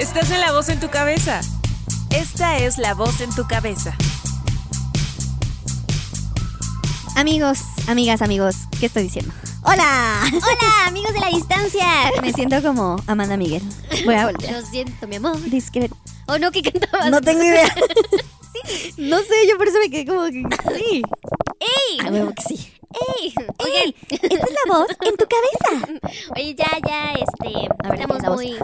Estás en la voz en tu cabeza. Esta es la voz en tu cabeza. Amigos, amigas, amigos, ¿qué estoy diciendo? ¡Hola! Hola, amigos de la distancia. Me siento como Amanda Miguel. Voy a volver. Lo siento, mi amor. Discreto. ¿O no que cantabas? No tengo idea. No sé, yo por eso me quedé como que sí. ¡Ey! A huevo que sí. ¡Ey! Oigan, Esta es la voz en tu cabeza. oye, ya, ya, este, ver, estamos muy,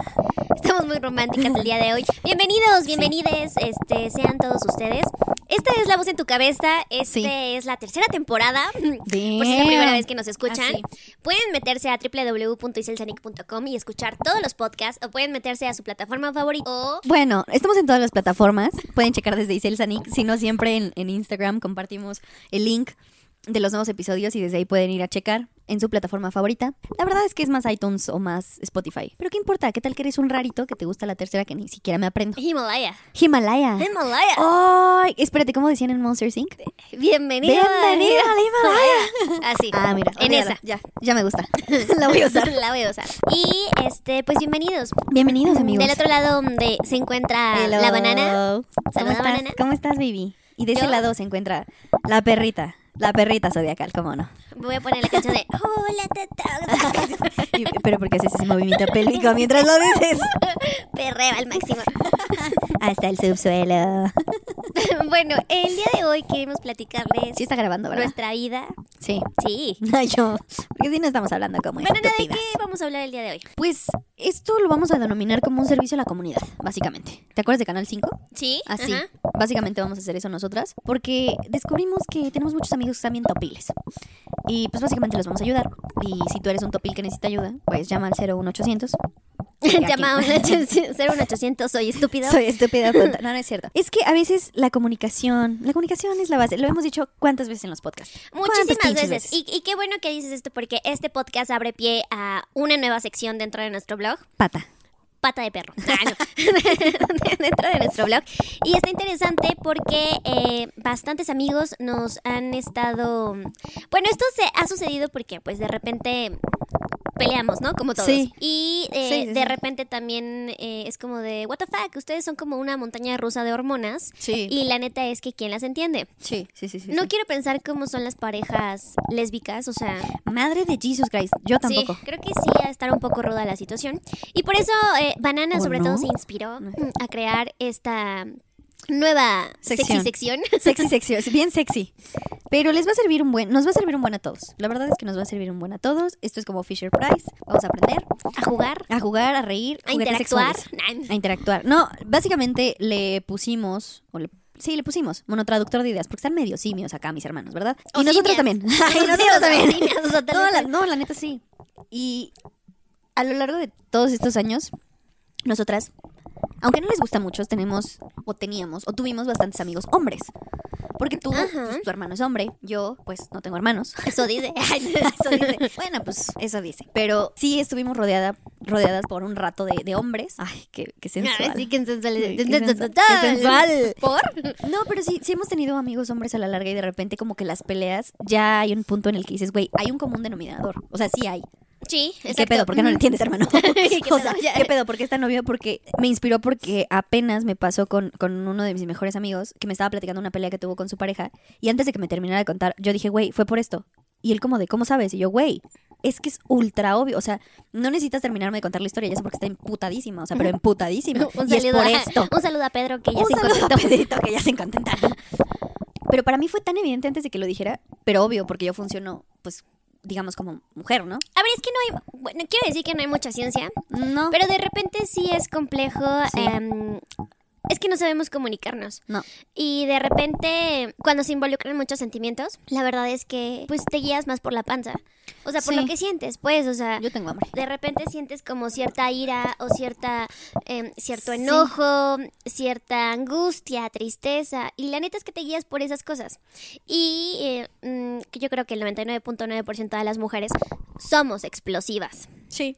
estamos muy románticas el día de hoy. Bienvenidos, bienvenides, este, sean todos ustedes. Esta es La Voz en tu Cabeza, este Sí. es la tercera temporada. Damn. Por si es la primera vez que nos escuchan, Ah, pueden meterse a www.iselsanic.com y escuchar todos los podcasts, o pueden meterse a su plataforma favorita, o Bueno, estamos en todas las plataformas. Pueden checar desde Isel Sanik. Si no, siempre en, en Instagram compartimos el link de los nuevos episodios y desde ahí pueden ir a checar en su plataforma favorita. La verdad es que es más iTunes o más Spotify. Pero ¿qué importa? ¿Qué tal que eres un rarito que te gusta la tercera que ni siquiera me aprendo? Himalaya. Himalaya. Himalaya. ¡Ay! espérate, ¿cómo decían en Monster Inc? Bienvenido. Bienvenido al Himalaya. Así. Ah, mira. En olvídala. esa. Ya, ya me gusta. la voy a usar. La voy a usar. Y este, pues bienvenidos. Bienvenidos, amigos. Del otro lado donde se encuentra Hello. la banana. ¿Cómo Saluda, estás? banana. ¿Cómo estás, baby? Y de ese lado se encuentra la perrita. La perrita zodiacal, ¿cómo no? Voy a poner la canción de Hola, tata. Y- pero porque haces ese movimiento pélvico mientras lo dices. Perreo al máximo. Hasta el subsuelo. bueno, el día de hoy queremos platicarles Sí está grabando, ¿verdad? nuestra vida. Sí. Sí. Ay, yo. Porque si no estamos hablando como Banana, ¿de qué vamos a hablar el día de hoy? Pues esto lo vamos a denominar como un servicio a la comunidad, básicamente. ¿Te acuerdas de Canal 5? Sí. Así. ajá. Básicamente vamos a hacer eso nosotras porque descubrimos que tenemos muchos amigos que están bien topiles. Y pues básicamente los vamos a ayudar. Y si tú eres un topil que necesita ayuda, pues llama al 01800. Llama a un 01800, soy estúpido. Soy estúpida. No, no es cierto. Es que a veces la comunicación, la comunicación es la base. Lo hemos dicho cuántas veces en los podcasts. ¿Cuántas Muchísimas pinches veces. Y, y qué bueno que dices esto porque este podcast abre pie a una nueva sección dentro de nuestro blog. Pata. Pata de perro. Ah, dentro de nuestro blog. Y está interesante porque eh, bastantes amigos nos han estado... Bueno, esto se ha sucedido porque pues de repente peleamos, ¿no? Como todos. Sí. Y eh, Sí, de repente también eh, es como de, what the fuck, ustedes son como una montaña rusa de hormonas. Sí. Y la neta es que ¿quién las entiende? Sí, sí, sí. sí, no quiero pensar cómo son las parejas lésbicas, o sea... Madre de Jesus Christ. Yo tampoco. Sí, creo que sí a estar un poco ruda la situación. Y por eso eh, Banana ¿O sobre no? todo se inspiró a crear esta nueva Sección. sexy sección. Sexy, sexy, es bien sexy. Pero les va a servir un buen, nos va a servir un buen a todos. La verdad es que nos va a servir un buen a todos. Esto es como Fisher Price. Vamos a aprender a jugar, a jugar, a reír, a interactuar. sexuales. A interactuar. No, básicamente le pusimos, o le- sí, le pusimos monotraductor de ideas, porque están medio simios acá mis hermanos, ¿verdad? O y nosotros simias. también. Y nosotros también. o simias, o sea, tal no, vez la, tal- no, la neta sí. Y a lo largo de todos estos años, nosotras, aunque no les gusta mucho, tenemos o teníamos o tuvimos bastantes amigos hombres. Porque tú, pues, tu hermano es hombre, yo pues no tengo hermanos. Eso dice. Eso dice. Bueno, pues eso dice. Pero sí estuvimos rodeada, rodeadas por un rato de, de hombres. Ay, qué, qué sensual. Sí, que sensual. Qué sensual. Qué sensual. ¿Por? No, pero sí, sí hemos tenido amigos hombres a la larga y de repente como que las peleas ya hay un punto en el que dices, güey, hay un común denominador. O sea, sí hay. Sí, ¿Y exacto. ¿Qué pedo? ¿Por qué no lo entiendes, hermano? ¿Qué o sea. ¿qué pedo? ¿Por qué está novio? Porque me inspiró porque apenas me pasó con, con uno de mis mejores amigos que me estaba platicando una pelea que tuvo con su pareja y antes de que me terminara de contar, yo dije, güey, fue por esto. Y él como de, ¿cómo sabes? Y yo, güey, es que es ultra obvio. O sea, no necesitas terminarme de contar la historia, ya sé porque está emputadísima, o sea, pero emputadísima. Un y es saludo, por a, esto. un saludo a Pedro que ya Un se saludo a. Pedrito, que ya se contentaron. Pero para mí fue tan evidente antes de que lo dijera, pero obvio, porque yo funciono, pues, digamos, como mujer, ¿no? A ver, es que no hay, bueno, quiero decir que no hay mucha ciencia, No. pero de repente sí es complejo. Sí. em, es que no sabemos comunicarnos. no. Y de repente, cuando se involucran muchos sentimientos, la verdad es que pues te guías más por la panza. O sea, por Sí. lo que sientes, pues, o sea, Yo tengo hambre. de repente sientes como cierta ira o cierta em, cierto Sí. enojo, cierta angustia, tristeza y la neta es que te guías por esas cosas. Y eh, mm, que yo creo que el 99.9% de las mujeres somos explosivas. Sí.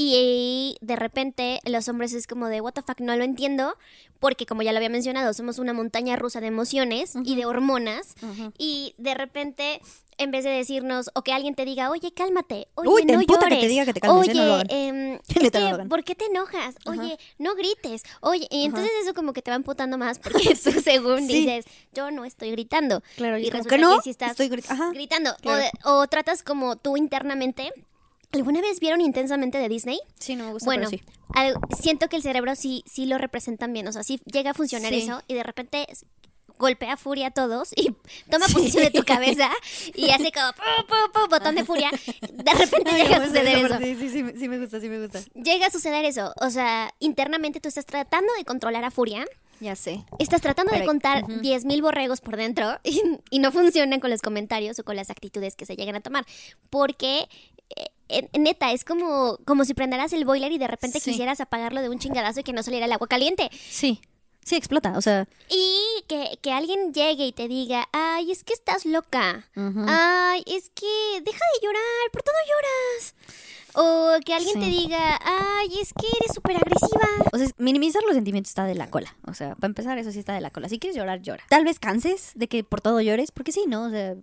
Y de repente los hombres es como de, what the fuck, no lo entiendo, porque como ya lo había mencionado, somos una montaña rusa de emociones y de hormonas. Y de repente en vez de decirnos, o que alguien te diga, oye, cálmate, oye, Uy, te no emputa que llores. te diga que te calmes, ¿eh? Oye, No em, es que. ¿por qué te enojas? Oye, no grites. Oye, y entonces eso como que te va emputando más porque tú según Sí. dices, yo no estoy gritando. Claro, y, Y como que no, que sí estás estoy grit- ajá. gritando. O claro. de- O, tratas como tú internamente. ¿Alguna vez vieron intensamente de Disney? Sí, no me gusta, Bueno, pero sí. al- siento que el cerebro sí, sí lo representan bien. O sea, sí llega a funcionar Sí. eso y de repente golpea furia a todos y toma Sí. posición de tu cabeza y hace como pu, pu, pu, botón de furia. De repente Ay, llega a suceder eso. Sí, sí, sí, sí me gusta, sí me gusta. Llega a suceder eso. O sea, internamente tú estás tratando de controlar a furia. Ya sé. Estás tratando de contar ujú. 10.000 borregos por dentro y, y no funcionan con los comentarios o con las actitudes que se llegan a tomar. Porque, neta, es como, como si prenderas el boiler y de repente Sí. quisieras apagarlo de un chingadazo y que no saliera el agua caliente. Sí. Sí, explota, o sea. Y que, que alguien llegue y te diga, ay, es que estás loca. Ay, es que deja de llorar, por todo lloras. O que alguien Sí. te diga, ay, es que eres súper agresiva. O sea, minimizar los sentimientos está de la cola. O sea, para empezar, eso sí está de la cola. Si quieres llorar, llora. Tal vez canses de que por todo llores, porque sí, ¿no? O sea,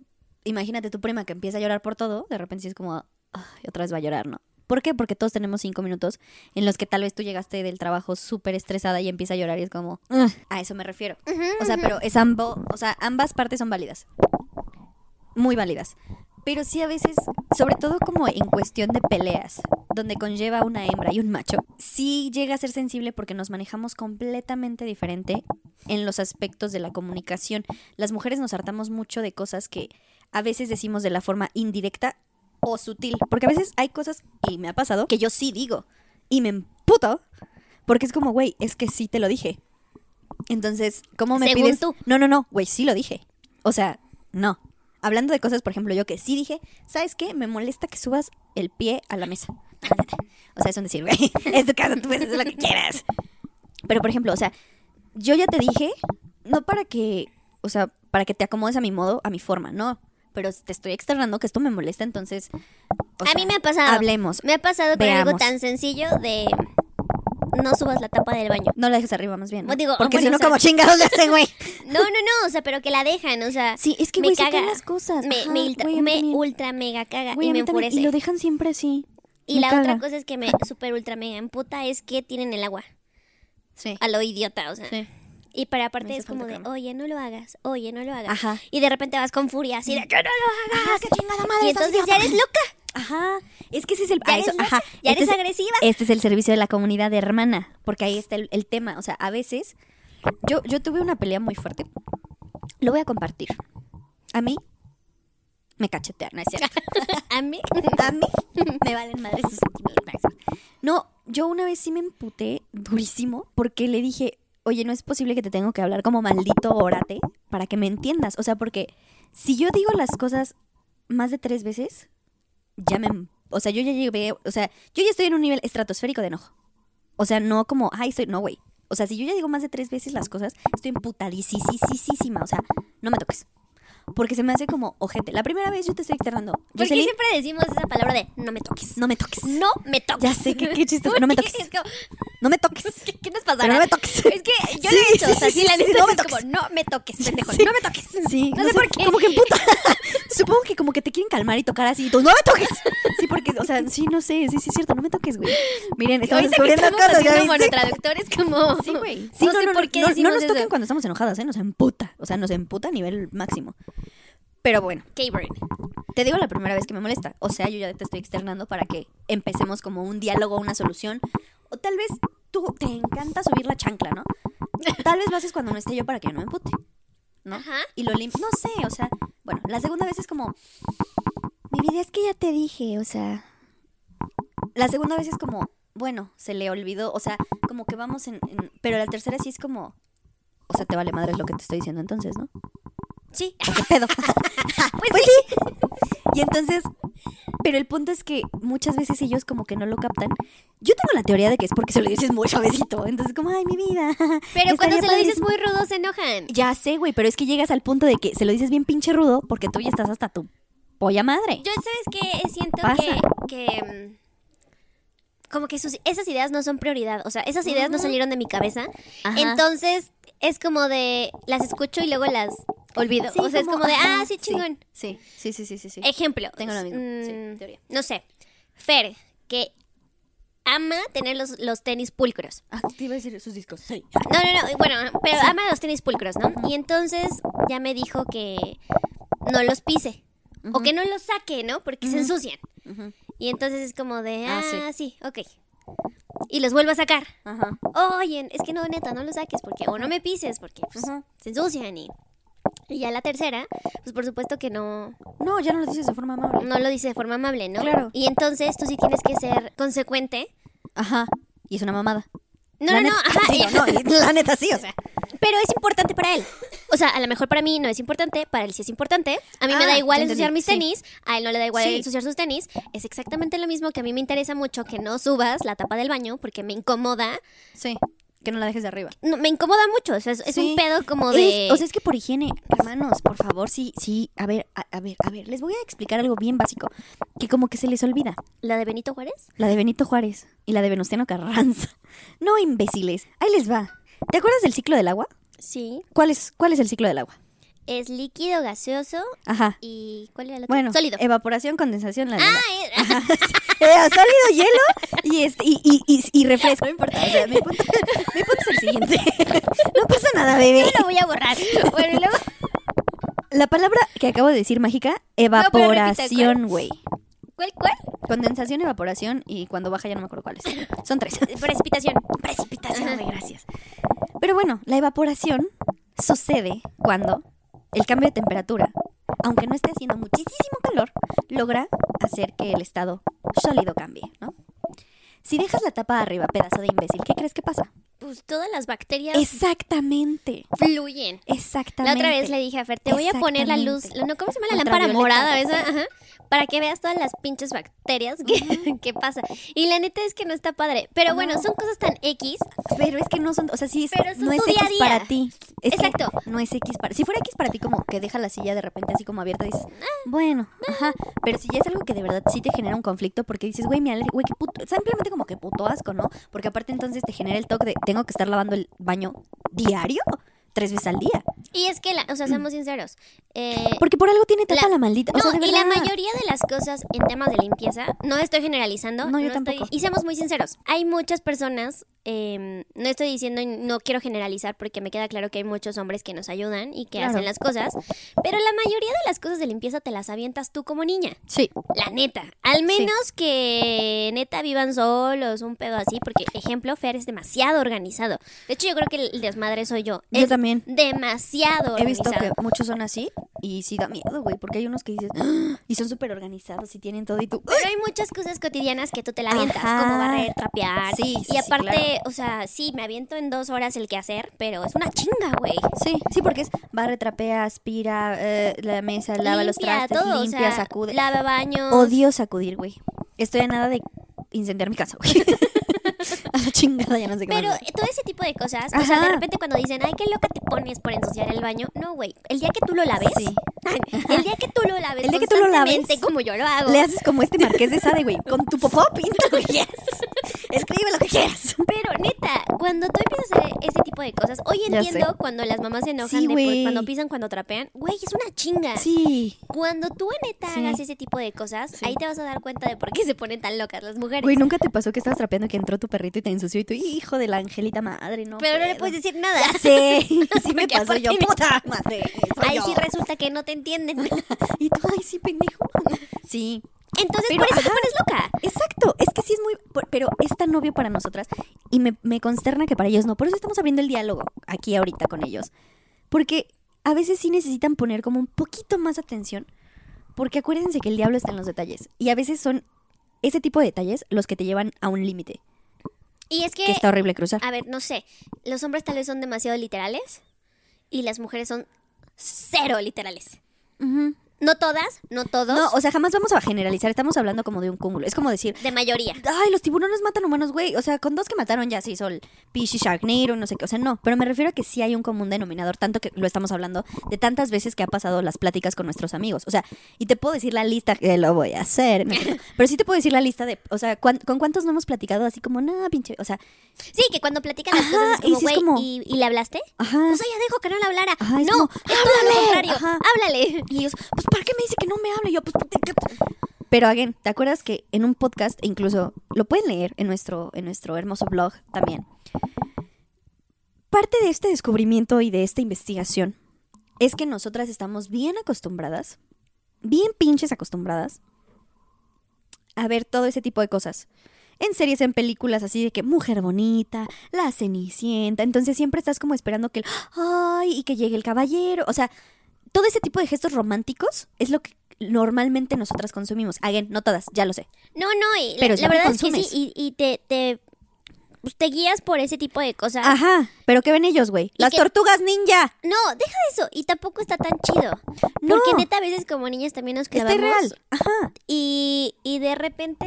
imagínate tu prima que empieza a llorar por todo, de repente sí es como, ay, otra vez va a llorar, ¿no? ¿Por qué? Porque todos tenemos cinco minutos en los que tal vez tú llegaste del trabajo súper estresada y empieza a llorar y es como, a eso me refiero. O sea, pero es ambo, o sea, ambas partes son válidas. Muy válidas. Pero sí a veces, sobre todo como en cuestión de peleas, donde conlleva una hembra y un macho, sí llega a ser sensible porque nos manejamos completamente diferente en los aspectos de la comunicación. Las mujeres nos hartamos mucho de cosas que a veces decimos de la forma indirecta o sutil, porque a veces hay cosas, y me ha pasado, que yo sí digo, y me emputo, porque es como, güey, es que sí te lo dije. Entonces, ¿cómo me Según pides? tú. No, no, no, güey, sí lo dije. O sea, no. Hablando de cosas, por ejemplo, yo que sí dije, ¿sabes qué? Me molesta que subas el pie a la mesa. O sea, es un decir, güey, es tu casa, tú puedes hacer lo que quieras. Pero, por ejemplo, o sea, yo ya te dije, no para que, o sea, para que te acomodes a mi modo, a mi forma, no. Pero te estoy externando que esto me molesta, entonces. o a mí me ha pasado. Hablemos. Me ha pasado con algo tan sencillo de no subas la tapa del baño. No la dejes arriba, más bien. ¿no? Digo, Porque bueno, si no, o sea- como chingados le hace, güey. No, no, no, o sea, pero que la dejan, o sea, Sí, es que, me caga. caen las cosas. me, Ajá, me ultra, me mega caga y me enfurece. Y lo dejan siempre así. Y Me la caga. otra cosa es que me super ultra mega emputa es que tienen el agua Sí. a lo idiota, o sea. Sí. Y para aparte es como de, crema. oye, no lo hagas, oye, no lo hagas. Ajá. Y de repente vas con furia así de, que no lo hagas. qué chingada madre, y entonces ya eres loca. Ajá. Es que ese es el. Ya ah, eres eso, loca, ajá. ya Este eres es- agresiva. Este es el servicio de la comunidad de hermana. Porque ahí está el, el tema. O sea, a veces. Yo, yo tuve una pelea muy fuerte. Lo voy a compartir. A mí. Me cachetean, ¿no es cierto? A mí. A mí me valen madres sus sentimientos. No, yo una vez sí me emputé durísimo porque le dije, oye, no es posible que te tengo que hablar como maldito órate para que me entiendas. O sea, porque si yo digo las cosas más de tres veces, ya me... O sea, yo ya llegué, o sea, yo ya estoy en un nivel estratosférico de enojo. O sea, no como, ay, estoy, no, güey. O sea, si yo ya digo más de tres veces las cosas, estoy emputadísima. O sea, no me toques. Porque se me hace como ojete. La primera vez yo te estoy externando. ¿Por qué Jocelyn, siempre decimos esa palabra de no me toques? no me toques. No me toques. Ya sé, qué- qué. ¿Por No me toques. Es como, No me toques. ¿qué, qué nos pasará? Pero no me toques. Es que yo Sí, lo he hecho, sí, o sea, sí, sí, la neta no me es toques. como, no me toques, pendejo, no me toques. Sí, No sé por qué. Como que emputa. Supongo que como que te quieren calmar y tocar así. y tú, no me toques. Sí, porque, o sea, sí, no sé. Sí, sí, es cierto. No me toques, güey. Miren, estamos que descubriendo cosas. ¿ya haciendo viste? monotraductores como... Sí, güey. Sí, no, sé por qué no, no nos toquen cuando estamos enojadas, ¿eh? Nos emputa. O sea, nos emputa a nivel máximo. Pero bueno, K-Burn. te digo la primera vez que me molesta. O sea, yo ya te estoy externando para que empecemos como un diálogo, una solución. O tal vez tú te encanta subir la chancla, ¿no? Tal vez lo haces cuando no esté yo para que yo no me empute. ¿no? Ajá. Y lo limpias. No sé, o sea, bueno, la segunda vez es como. Mi vida es que ya te dije, o sea. La segunda vez es como, bueno, se le olvidó, o sea, como que vamos en. en- pero la tercera sí es como. O sea, te vale madre lo que te estoy diciendo entonces, ¿no? Sí. ¿O qué pedo? pues, sí. Y entonces, pero el punto es que muchas veces ellos como que no lo captan. Yo tengo la teoría de que es porque se lo dices muy suavecito. Entonces, como, ay, mi vida. Pero cuando se lo dices padrísimo". muy rudo se enojan. Ya sé, güey, pero es que llegas al punto de que se lo dices bien pinche rudo porque tú ya estás hasta tu polla madre. Yo, ¿sabes qué? Siento Pasa. que... que mm, como que sus, esas ideas no son prioridad. O sea, esas ideas no salieron de mi cabeza. Ajá. Entonces, es como de... Las escucho y luego las... olvido. Sí, o sea, es como de, ah, sí, chingón. Sí, sí, sí, sí, sí. sí. Ejemplo. Tengo lo mismo, sí, mm, teoría. No sé. Fer, que ama tener los, los tenis pulcros. Ah, te iba a decir sus discos. Sí. No, no, no, bueno, pero ama los tenis pulcros, ¿no? Y entonces ya me dijo que no los pise. O que no los saque, ¿no? Porque se ensucian. Y entonces es como de, Ah, ah, sí. ok. Y los vuelvo a sacar. Ajá. Oye, es que no, neta, no los saques porque, o no me pises porque pues, se ensucian y... Y ya la tercera, pues por supuesto que no, No, ya no lo dices de forma amable. no lo dice de forma amable, ¿no? Claro. Y entonces tú sí tienes que ser consecuente. Ajá. Y es una mamada. No, La no, no, neta- ajá. Digo, no, y la neta sí, o sea. Pero es importante para él. O sea, a lo mejor para mí no es importante, para él sí es importante. A mí me Ah, da igual ya ensuciar mis sí. tenis, a él no le da igual Sí. ensuciar sus tenis. Es exactamente lo mismo que a mí me interesa mucho que no subas la tapa del baño porque me incomoda. Sí. Que no la dejes de arriba. No, me incomoda mucho, o sea, es, un pedo como de... Es- o sea, es que por higiene, hermanos, por favor, sí, sí. A ver, a, a ver, a ver. Les voy a explicar algo bien básico. Que como que se les olvida. ¿La de Benito Juárez? La de Benito Juárez y la de Venustiano Carranza. No, imbéciles. Ahí les va. ¿Te acuerdas del ciclo del agua? Sí. ¿Cuál es, cuál es el ciclo del agua? Es líquido, gaseoso Ajá. y... ¿Cuál era el otro? Bueno, Sólido. evaporación, condensación, la. Ah, eh, Eh, sólido, hielo y, este, y, y, y, y refresco. No importa. O sea, mi punto, mi punto es el siguiente. No pasa nada, bebé. yo lo voy a borrar. Bueno, luego... La palabra que acabo de decir mágica, evaporación, güey. ¿Cuál, cuál? Condensación, evaporación y cuando baja ya no me acuerdo cuáles. Son tres. Precipitación. Precipitación, Ajá. gracias. Pero bueno, la evaporación sucede cuando el cambio de temperatura, aunque no esté haciendo muchísimo calor, logra hacer que el estado sólido cambie, ¿no? Si dejas la tapa arriba, pedazo de imbécil, ¿qué crees que pasa? Pues todas las bacterias Exactamente. fluyen. La Exactamente. otra vez le dije a Fer, te voy a poner la luz, no, ¿cómo se llama la lámpara morada esa? Ajá, para que veas todas las pinches bacterias que, que pasa. Y la neta es que no está padre. Pero bueno, No. son cosas tan X. Pero es que no son, o sea, sí es, Pero no es día X día. para ti. Es Exacto. no es X para. Si fuera X para ti, como que deja la silla de repente así como abierta, dices, Ah. bueno, ajá. Pero si ya es algo que de verdad sí te genera un conflicto, porque dices, güey, mi güey, qué puto. Simplemente como que puto asco, ¿no? Porque aparte entonces te genera el toque de, tengo que estar lavando el baño diario, tres veces al día. Y es que, la, o sea, seamos sinceros. eh, Porque por algo tiene tapa La- la, maldita. O sea, no, de y la mayoría de las cosas en temas de limpieza, no estoy generalizando. No, yo estoy- tampoco. y seamos muy sinceros, hay muchas personas, eh, no estoy diciendo, no quiero generalizar porque me queda claro que hay muchos hombres que nos ayudan y que Claro. hacen las cosas, pero la mayoría de las cosas de limpieza te las avientas tú como niña. Sí. La neta. Al menos que neta vivan solos, un pedo así, porque, ejemplo, Fer es demasiado organizado. De hecho, yo creo que el desmadre soy yo. Yo Es también. Demasiado He visto organizado. que muchos son así y sí da miedo, güey, porque hay unos que dices, "Ah", y son súper organizados y tienen todo y tú. Pero hay muchas cosas cotidianas que tú te la avientas, Ajá. como barrer, trapear. Sí, sí, y sí, aparte, o sea, sí, me aviento en dos horas el que hacer, pero es una chinga, güey. Sí, sí, porque es barre, trapea, aspira, eh, la mesa, lava los trastes, todo, limpia, o sea, sacude. Lava baños. Odio sacudir, güey. Estoy a nada de incendiar mi casa, güey. a la chingada, ya no sé qué Pero más. todo ese tipo de cosas, o sea, de repente cuando dicen, ay, qué loca te pones por ensuciar el baño. No, güey, el día que tú lo laves, Sí. El día que tú lo laves, El día que tú lo laves, como yo lo hago. Le haces como este marqués de Sade, güey. Con tu popó, pinta lo que quieras. Escribe lo que quieras. Pero neta, cuando tú empiezas a hacer ese tipo de cosas, hoy entiendo cuando las mamás se enojan Sí, cuando pisan, cuando trapean, güey, es una chinga. Sí. Cuando tú neta Sí. hagas ese tipo de cosas, Sí. ahí te vas a dar cuenta de por qué se ponen tan locas las mujeres. Güey, ¿nunca te pasó que estabas trapeando que entró tu perrito y te ensució y tú, hijo de la angelita madre, no Pero no le puedo"? puedes decir nada. Ya sé. Sí me pasó yo, puta madre. Ahí yo. sí resulta que no te entienden. Y tú, ay, sí, pendejo. Sí. Entonces, Pero, por eso te ajá. pones loca. Exacto, es que sí es muy, pero es tan obvio para nosotras y me, me consterna que para ellos no. Por eso estamos abriendo el diálogo aquí ahorita con ellos. Porque a veces sí necesitan poner como un poquito más atención, porque acuérdense que el diablo está en los detalles. Y a veces son ese tipo de detalles los que te llevan a un límite, Y es que, que está horrible cruzar. a ver, no sé, los hombres tal vez son demasiado literales y las mujeres son cero literales. Mm-hmm. No todas, no todos. No, o sea, jamás vamos a generalizar. Estamos hablando como de un cúmulo. Es como decir, de mayoría. ay, los tiburones matan humanos, güey. O sea, con dos que mataron ya se hizo el Pishy Sharknado, no sé qué. O sea, no. Pero me refiero a que sí hay un común denominador, tanto que lo estamos hablando de tantas veces que ha pasado las pláticas con nuestros amigos. O sea, y te puedo decir la lista, que lo voy a hacer. Pero sí te puedo decir la lista de, o sea, ¿cuán- ¿con cuántos no hemos platicado así como, nada, pinche? O sea, Sí, que cuando platican las Ajá, cosas es y como, es como- ¿y, y le hablaste? ajá. Pues ella dijo que no le hablara. Ajá, es no, como, es todo lo contrario. Ajá. Háblale. Y ellos, pues, ¿para qué me dice que no me hable? Yo, pues. Pero, again, ¿te acuerdas que en un podcast, e incluso lo pueden leer en nuestro, en nuestro hermoso blog también? Parte de este descubrimiento y de esta investigación es que nosotras estamos bien acostumbradas, bien pinches acostumbradas, a ver todo ese tipo de cosas. En series, en películas así de que mujer bonita, la cenicienta. Entonces siempre estás como esperando que el ay y que llegue el caballero. O sea, todo ese tipo de gestos románticos es lo que normalmente nosotras consumimos. Again, no todas, ya lo sé. No, no, y la- Pero la, verdad es que sí, y, y te, te, pues, te guías por ese tipo de cosas. Ajá, pero ¿qué ven ellos, güey? Las que- tortugas ninja. No, deja eso, y tampoco está tan chido. No. Porque neta, a veces como niñas también nos Está clavamos. irreal. Ajá, Y, y de repente,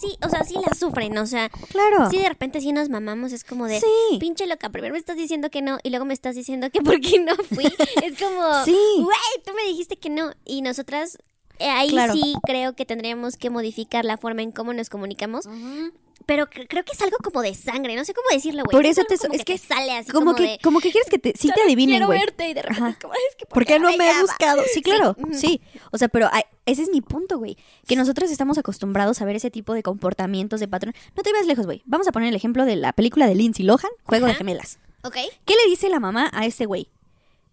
sí, o sea, sí la sufren, o sea, claro. sí de repente sí nos mamamos, es como de, Sí. pinche loca, primero me estás diciendo que no y luego me estás diciendo que por qué no fui. es como, Sí. güey, tú me dijiste que no. Y nosotras, eh, ahí Claro. sí creo que tendríamos que modificar la forma en cómo nos comunicamos. Pero cre- creo que es algo como de sangre, no sé cómo decirlo, güey. Por Es eso algo te- como es que sale así como, como, que, de, como que quieres que te, sí te "Solo adivinen, quiero güey. verte", y de repente es como, "Ay, es que ¿Por qué no me llama?". buscado? Sí, claro, sí. O sea, pero ay, ese es mi punto, güey. Que nosotros estamos acostumbrados a ver ese tipo de comportamientos, de patrón. No te vayas lejos, güey. Vamos a poner el ejemplo de la película de Lindsay Lohan, Juego de. Gemelas. Ok. ¿Qué le dice la mamá a este güey?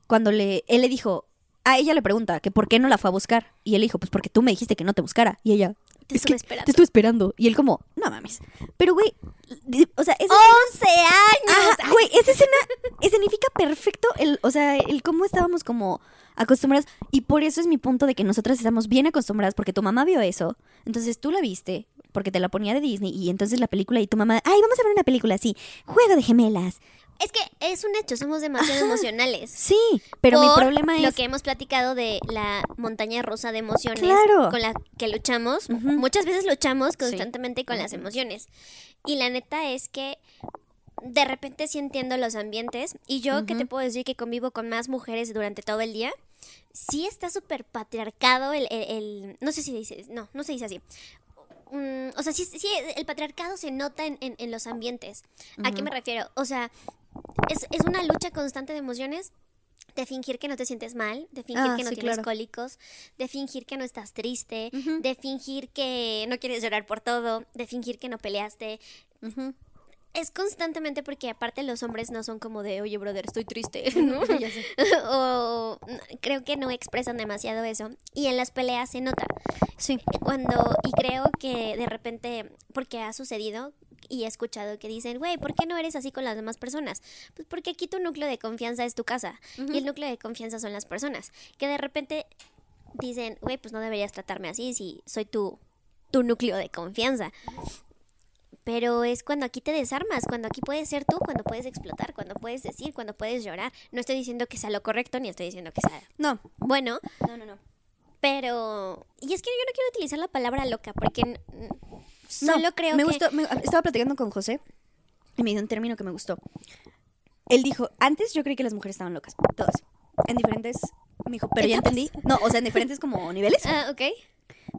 Cuando le, él le dijo, a ella le pregunta que por qué no la fue a buscar. Y él dijo, pues porque tú me dijiste que no te buscara. Y ella, Te es estuve esperando. te estuve esperando. Y él como, no mames. Pero, güey, o sea, esa ¡11 años! Ajá, güey, esa escena escenifica perfecto el, o sea, el cómo estábamos como acostumbradas. Y por eso es mi punto de que nosotras estamos bien acostumbradas porque tu mamá vio eso. Entonces tú la viste porque te la ponía de Disney y entonces la película y tu mamá, ay, vamos a ver una película así, juego de gemelas. Es que es un hecho, somos demasiado emocionales. Sí, pero mi problema lo es que hemos platicado de la montaña rusa de emociones Claro. con la que luchamos. Muchas veces luchamos constantemente con las emociones. Y la neta es que de repente sí entiendo los ambientes. Y yo que te puedo decir que convivo con más mujeres durante todo el día, sí está súper patriarcado el, el- el- No sé si dice... No, no se dice así. Mm, o sea, sí, sí, el patriarcado se nota en, en- en los ambientes. ¿A qué me refiero? O sea, es, es una lucha constante de emociones. De fingir que no te sientes mal, de fingir Ah, que no sí, tienes claro. cólicos, de fingir que no estás triste, de fingir que no quieres llorar por todo, de fingir que no peleaste. Es constantemente porque aparte los hombres no son como de, oye, brother, estoy triste, ¿no? Ya sé. o creo que no expresan demasiado eso. Y en las peleas se nota. Sí. Cuando, y creo que de repente, porque ha sucedido y he escuchado que dicen, güey, ¿por qué no eres así con las demás personas? Pues porque aquí tu núcleo de confianza es tu casa y el núcleo de confianza son las personas. Que de repente dicen, güey, pues no deberías tratarme así si soy tu, tu núcleo de confianza. Pero es cuando aquí te desarmas, cuando aquí puedes ser tú, cuando puedes explotar, cuando puedes decir, cuando puedes llorar. No estoy diciendo que sea lo correcto, ni estoy diciendo que sea No, bueno, no, no, no. pero... Y es que yo no quiero utilizar la palabra loca, porque solo No, creo me que... gustó, me- estaba platicando con José y me dio un término que me gustó. Él dijo, antes yo creí que las mujeres estaban locas, todas, en diferentes, me dijo, pero ya entendí, no, o sea, en diferentes como niveles. Ah, ok.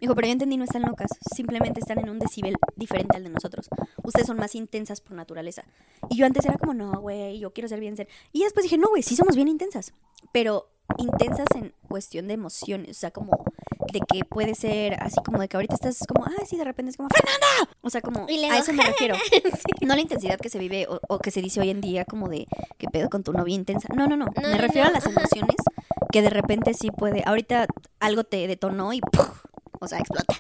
Dijo, pero ya entendí, no están locas, simplemente están en un decibel diferente al de nosotros. Ustedes son más intensas por naturaleza. Y yo antes era como, no, güey, yo quiero ser bien ser. Y después dije, no, güey, sí somos bien intensas, pero intensas en cuestión de emociones, o sea, como de que puede ser así como de que ahorita estás como, ah, sí, de repente es como, ¡Fernanda! O sea, como, Y a eso me refiero. No la intensidad que se vive o, o que se dice hoy en día como de, ¿qué pedo con tu novia intensa? No, no, no, No, me no, refiero no, a las emociones que de repente sí puede, ahorita algo te detonó y, ¡puf! O sea, explota.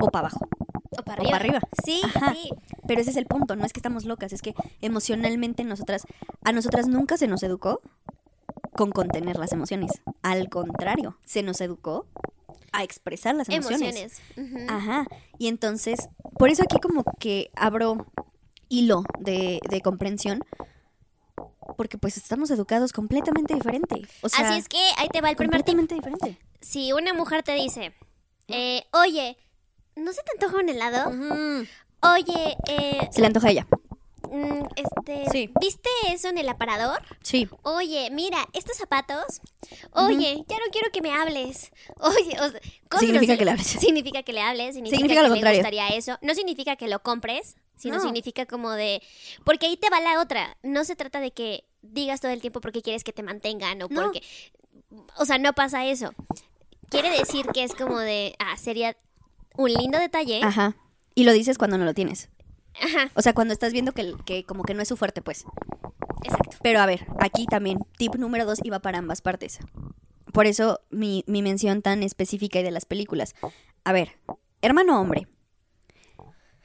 O para abajo. O para O arriba. para arriba. Sí, Ajá. sí. Pero ese es el punto, no es que estamos locas, es que emocionalmente nosotras, a nosotras nunca se nos educó con contener las emociones. Al contrario, se nos educó a expresar las emociones. Emociones. Ajá. Y entonces, por eso aquí como que abro hilo de, de comprensión, porque pues estamos educados completamente diferente. O sea, Así es que ahí te va el primer tip. diferente. si una mujer te dice, eh, oye, ¿no se te antoja un helado? Oye, eh, Se le antoja a ella. mm, este, Sí. ¿viste eso en el aparador? Sí. Oye, mira, estos zapatos. Oye, ya no quiero que me hables. Oye, o sea, cosas Significa así. que le hables. Significa que le hables. Significa, Significa que lo le contrario. gustaría eso. No significa que lo compres, sino No. significa como de. Porque ahí te va la otra. No se trata de que digas todo el tiempo porque quieres que te mantengan o No. porque. O sea, no pasa eso. Quiere decir que es como de. Ah, sería un lindo detalle. Ajá. Y lo dices cuando no lo tienes. Ajá, O sea, cuando estás viendo que, que como que no es su fuerte, pues. exacto. Pero a ver, aquí también, tip número dos iba para ambas partes. Por eso mi, mi mención tan específica y de las películas. A ver, hermano hombre,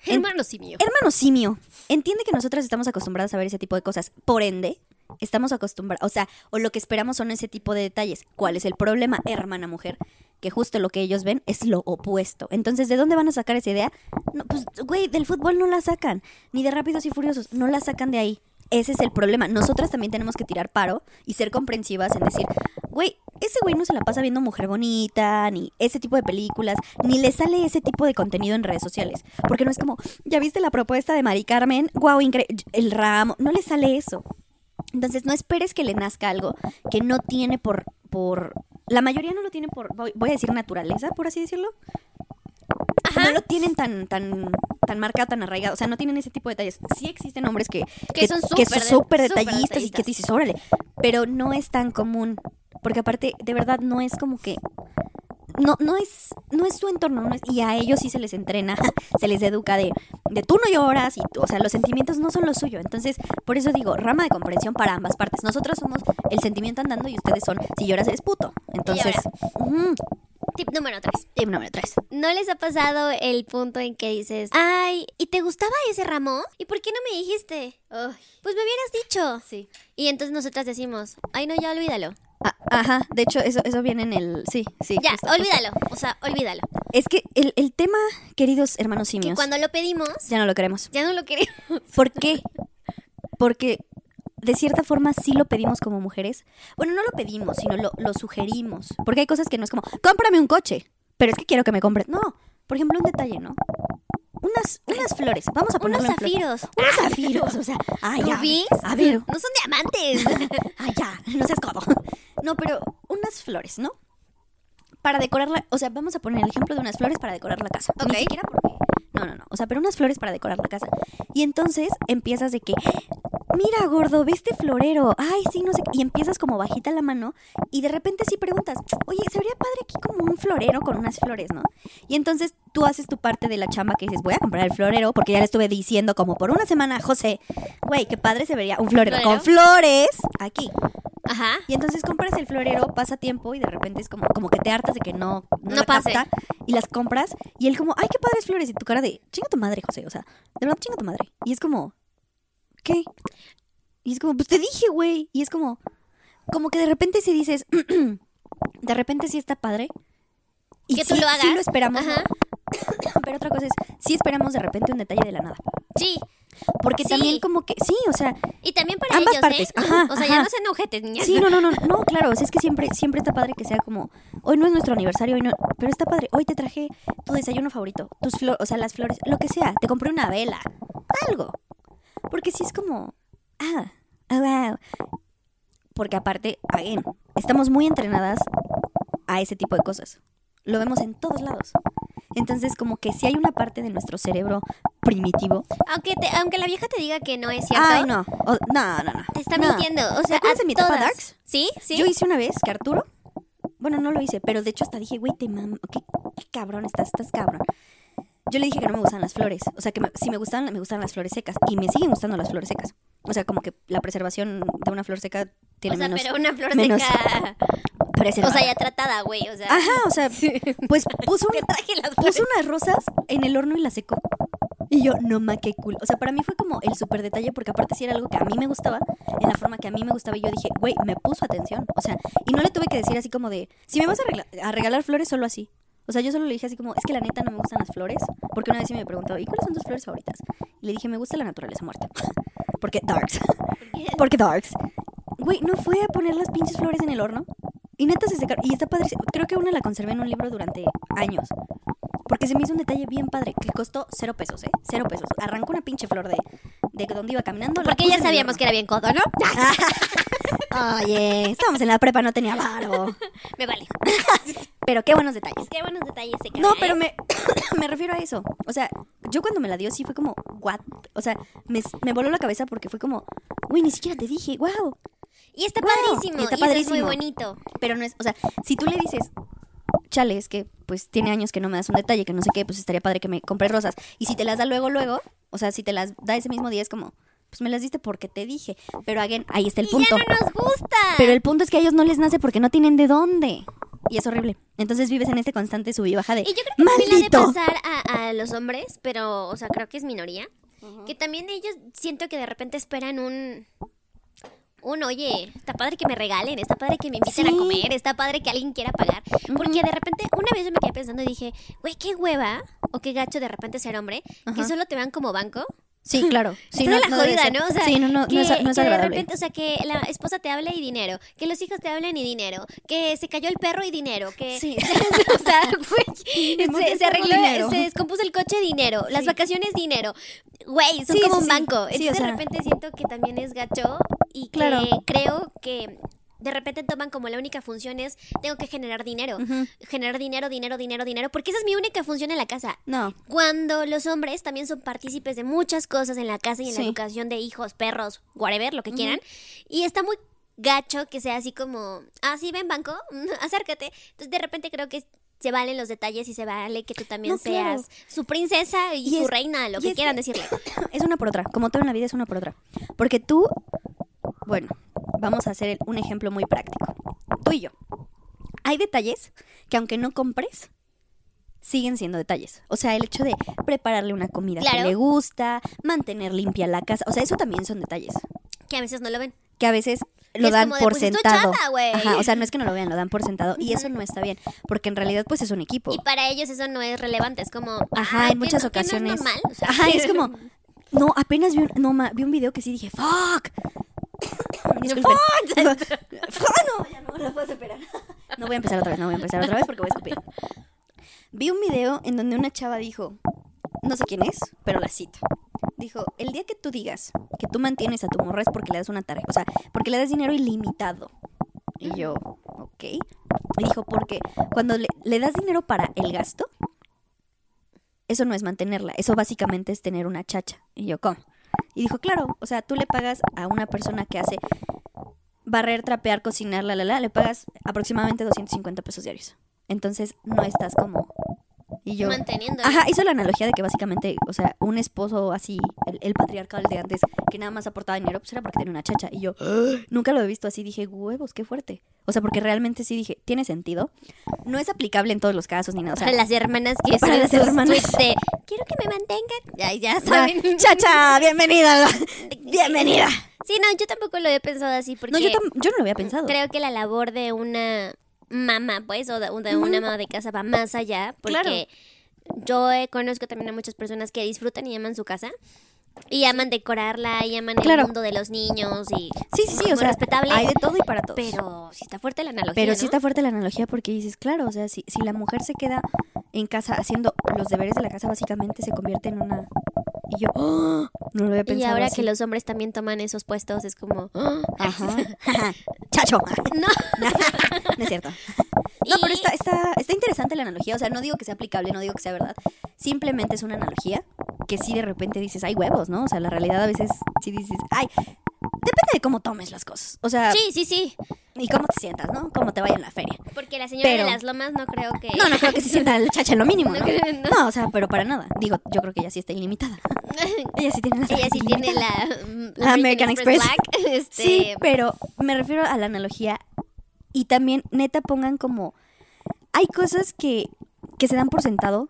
En- Hermano simio. hermano simio, entiende que nosotras estamos acostumbradas a ver ese tipo de cosas. Por ende, estamos acostumbrados, o sea, o lo que esperamos son ese tipo de detalles. ¿Cuál es el problema, hermana mujer? Que justo lo que ellos ven es lo opuesto. Entonces, ¿de dónde van a sacar esa idea? No, pues, güey, del fútbol no la sacan. Ni de Rápidos y Furiosos. No la sacan de ahí. Ese es el problema. Nosotras también tenemos que tirar paro y ser comprensivas en decir, güey, ese güey no se la pasa viendo Mujer Bonita, ni ese tipo de películas, ni le sale ese tipo de contenido en redes sociales. Porque no es como, ¿ya viste la propuesta de Mari Carmen? Guau, increíble. El ramo. No le sale eso. Entonces, no esperes que le nazca algo que no tiene por, por... La mayoría no lo tiene por, voy, voy a decir naturaleza, por así decirlo. No lo tienen tan, tan, tan marcado, tan arraigado. O sea, no tienen ese tipo de detalles. Sí existen hombres que, Que son que súper de- súper detallistas y que te dices, órale. Pero no es tan común. Porque aparte, de verdad, no es como que... No, no es, no es su entorno, no es- y a ellos sí se les entrena, se les educa de, de tú no lloras, y tú- o sea, los sentimientos no son lo suyo. Entonces, por eso digo, rama de comprensión para ambas partes. Nosotros somos el sentimiento andando y ustedes son, si lloras eres puto. Entonces. Tip número 3. Tip número tres. ¿No les ha pasado el punto en que dices, ay, ¿y te gustaba ese ramo? ¿Y por qué no me dijiste? Pues me hubieras dicho. Sí. Y entonces nosotras decimos, ay, no, ya olvídalo. Ah, ajá, de hecho, eso, eso viene en el. Sí, sí. Ya, justo, justo. olvídalo. O sea, olvídalo. Es que el, el tema, queridos hermanos Que simios, cuando lo pedimos, ya no lo queremos. ya no lo queremos. ¿Por qué? Porque de cierta forma sí lo pedimos como mujeres. Bueno, no lo pedimos, sino lo, lo sugerimos. Porque hay cosas que no es como, cómprame un coche, pero es que quiero que me compres. No, por ejemplo, un detalle, ¿no? Unas, unas flores, vamos a Unos ponerlo en flores. zafiros. Unos zafiros, o sea, ay, ya. A ver, No son diamantes. Ay, ya, no seas codo. No, pero unas flores, ¿no? Para decorarla, o sea, vamos a poner el ejemplo de unas flores para decorar la casa. Ok. Ni siquiera porque... No, no, no. O sea, pero unas flores para decorar la casa. Y entonces empiezas de que, mira, gordo, ve este florero. Ay, sí, no sé. Y empiezas como bajita la mano y de repente sí preguntas, oye, se vería padre aquí como un florero con unas flores, ¿no? Y entonces tú haces tu parte de la chamba que dices, voy a comprar el florero porque ya le estuve diciendo como por una semana, José, güey, qué padre se vería un florero con flores aquí. Ajá. Y entonces compras el florero, pasa tiempo y de repente es como, como que te hartas de que no, no, No la pase. capta, y las compras y él como, ay, qué padres flores y tu cara de, chinga tu madre, José, o sea, de verdad, chinga tu madre. Y es como, ¿qué? Y es como, pues te dije, güey. Y es como, como que de repente si dices, de repente sí está padre. Y Que tú lo hagas. Sí lo esperamos, Ajá. pero otra cosa es, sí esperamos de repente un detalle de la nada. Sí. Porque Sí. también como que, sí, o sea, Y también para Ambas ellos, partes, ¿eh? ajá, O sea, ya no sean ojetes, niñas. Sí, no, no, no, no, claro, o sea, es que siempre, siempre está padre que sea como, hoy no es nuestro aniversario, hoy no, pero está padre, hoy te traje tu desayuno favorito, tus flores, o sea, las flores, lo que sea, te compré una vela, algo. Porque sí es como, ah, ah, wow. Porque aparte, again, estamos muy entrenadas a ese tipo de cosas. Lo vemos en todos lados. Entonces, como que si hay una parte de nuestro cerebro primitivo. Aunque, te, aunque la vieja te diga que no es cierto, Ay, no, o- no, no, no. te está no. mintiendo. O sea, a de mi etapa darks? ¿Sí? ¿Sí? Yo hice una vez que Arturo, bueno, no lo hice, pero de hecho hasta dije, güey, te mam, qué, qué cabrón estás, estás cabrón. Yo le dije que no me gustan las flores, o sea, que me- si me gustan, me gustan las flores secas y me siguen gustando las flores secas. O sea, como que la preservación de una flor seca tiene o sea, menos pero una flor menos seca. O preserva- sea, ya tratada, güey. O sea, Ajá, o sea, pues puso, te un- traje las flores. puso unas rosas en el horno y las secó. Y yo, no ma, qué cool. O sea, para mí fue como el súper detalle, porque aparte sí era algo que a mí me gustaba, en la forma que a mí me gustaba. Y yo dije, güey, me puso atención. O sea, y no le tuve que decir así como de, si me vas a regalar flores, solo así. O sea, yo solo le dije así como, es que la neta no me gustan las flores. Porque una vez sí me preguntó, ¿y cuáles son tus flores favoritas? Y le dije, me gusta la naturaleza muerta. porque darks. porque darks. Güey, ¿no fue a poner las pinches flores en el horno? Y neta se secaron. Y está padre. Creo que una la conservé en un libro durante años. Porque se me hizo un detalle bien padre, que costó cero pesos, ¿eh? Cero pesos. Arrancó una pinche flor de, de donde iba caminando. Porque ya sabíamos que era bien codo, ¿no? Oye, estábamos en la prepa, no tenía varo. Me vale. Pero qué buenos detalles. Qué buenos detalles se No, pero ¿eh? me, me refiero a eso. O sea, yo cuando me la dio sí fue como, what? O sea, me, me voló la cabeza porque fue como, uy, ni siquiera te dije, wow. Y está padrísimo. está y es muy bonito. Pero no es, o sea, si tú le dices, chale, es que pues tiene años que no me das un detalle, que no sé qué, pues estaría padre que me compres rosas. Y si te las da luego, luego, o sea, si te las da ese mismo día, es como, pues me las diste porque te dije. Pero again, ahí está el Y punto. ya no nos gusta. Pero el punto es que a ellos no les nace porque no tienen de dónde. Y es horrible. Entonces vives en este constante sub y baja de. Y yo creo que también le ha de ¡Maldito! pasar a, a los hombres, pero, o sea, creo que es minoría. Que también ellos siento que de repente esperan un. Un, oye, está padre que me regalen, está padre que me inviten Sí. a comer, está padre que alguien quiera pagar. Porque de repente, una vez yo me quedé pensando y dije, güey, qué hueva o qué gacho de repente ser hombre, que solo te vean como banco. Sí, claro. Sí, no, la no jodida. ¿no? O sea, sí, no, no, que, no es, no es que de agradable. repente, o sea, que la esposa te hable y dinero, que los hijos te hablen y dinero, que se cayó el perro y dinero, que Sí. o sea, güey, se, arregló, se descompuso el coche dinero, las Sí. vacaciones dinero. Güey, son como un banco. Sí, Entonces o sea- de repente siento que también es gacho y que Claro. creo que de repente toman como la única función es tengo que generar dinero. Ujú. Generar dinero, dinero, dinero, dinero, porque esa es mi única función en la casa. No. Cuando los hombres también son partícipes de muchas cosas en la casa y en la Sí. educación de hijos, perros, whatever, lo que quieran. Y está muy gacho que sea así como, ah, sí, ven banco, acércate. Entonces de repente creo que se valen los detalles y se vale que tú también No, claro. seas su princesa y, Y su es- reina, lo que quieran que- decirle. Es una por otra. Como todo en la vida es una por otra. Porque tú, bueno, vamos a hacer un ejemplo muy práctico. Tú y yo. Hay detalles que aunque no compres, siguen siendo detalles. O sea, el hecho de prepararle una comida que le gusta, mantener limpia la casa. O sea, eso también son detalles. Que a veces no lo ven. Que a veces lo es dan como de, por pues, sentado. Ajá, o sea, no es que no lo vean, lo dan por sentado. Y eso no está bien. Porque en realidad, pues es un equipo. Y para ellos eso no es relevante, es como... Ajá, en muchas no- que no es ocasiones. normal, o sea, Ajá, es como. No, apenas vi un, no, ma- vi un video que sí dije, ¡fuck! Disculpen. ¡Fuck! No, ya no, no puedo esperar. No voy a empezar otra vez, no voy a empezar otra vez porque voy a escupir. Vi un video en donde una chava dijo, no sé quién es, pero la cito. Dijo, el día que tú digas que tú mantienes a tu morra es porque le das una tarea, o sea, porque le das dinero ilimitado. Y yo, ok. Y dijo, porque cuando le, le das dinero para el gasto, eso no es mantenerla, eso básicamente es tener una chacha. Y yo, ¿cómo? Y dijo, claro, o sea, tú le pagas a una persona que hace barrer, trapear, cocinar, la, la, la, le pagas aproximadamente 250 pesos diarios. Entonces, no estás como... Y yo... manteniendo. Ajá, hizo la analogía de que básicamente, o sea, un esposo así, el, el patriarcal de antes, que nada más aportaba dinero, pues era porque tenía una chacha. Y yo nunca lo he visto así, dije, huevos, qué fuerte. O sea, porque realmente sí dije, tiene sentido. No es aplicable en todos los casos ni nada. O sea, para las hermanas que para las hermanas. de, quiero que me mantengan. Ya, ya saben. chacha, bienvenida. bienvenida. Sí, no, yo tampoco lo he pensado así porque No, yo, yo no lo había pensado. creo que la labor de una mamá, pues, o de, o de una mamá de casa va más allá porque yo eh, conozco también a muchas personas que disfrutan y aman su casa. Y aman decorarla, y aman Claro. el mundo de los niños y Sí, sí, sí, o sea, respetable. hay de todo y para todos. Pero sí está fuerte la analogía. Pero sí está fuerte la analogía porque dices, claro, o sea, si, si la mujer se queda en casa haciendo los deberes de la casa, básicamente se convierte en una... Y yo, ¡oh! no lo había Y pensado ahora así. que los hombres también toman esos puestos, es como. ¡ah! Ajá. Chacho. No. no es cierto. No, pero Y- está, está, está interesante la analogía. O sea, no digo que sea aplicable, no digo que sea verdad. Simplemente es una analogía que sí de repente dices, hay huevos, ¿no? O sea, la realidad a veces sí dices, ay, depende de cómo tomes las cosas. O sea, Sí, sí, sí. y cómo te sientas, ¿no? Cómo te vaya en la feria. Porque la señora Pero- de las lomas no creo que. No, no creo que se sienta el chacha en lo mínimo, ¿no? No creo, no. No, o sea, pero para nada. Digo, yo creo que ella sí está ilimitada. Ella sí tiene la Ella sí tiene la. La American Express. Black. Este, Sí, pero me refiero a la analogía y también neta pongan como hay cosas que, que se dan por sentado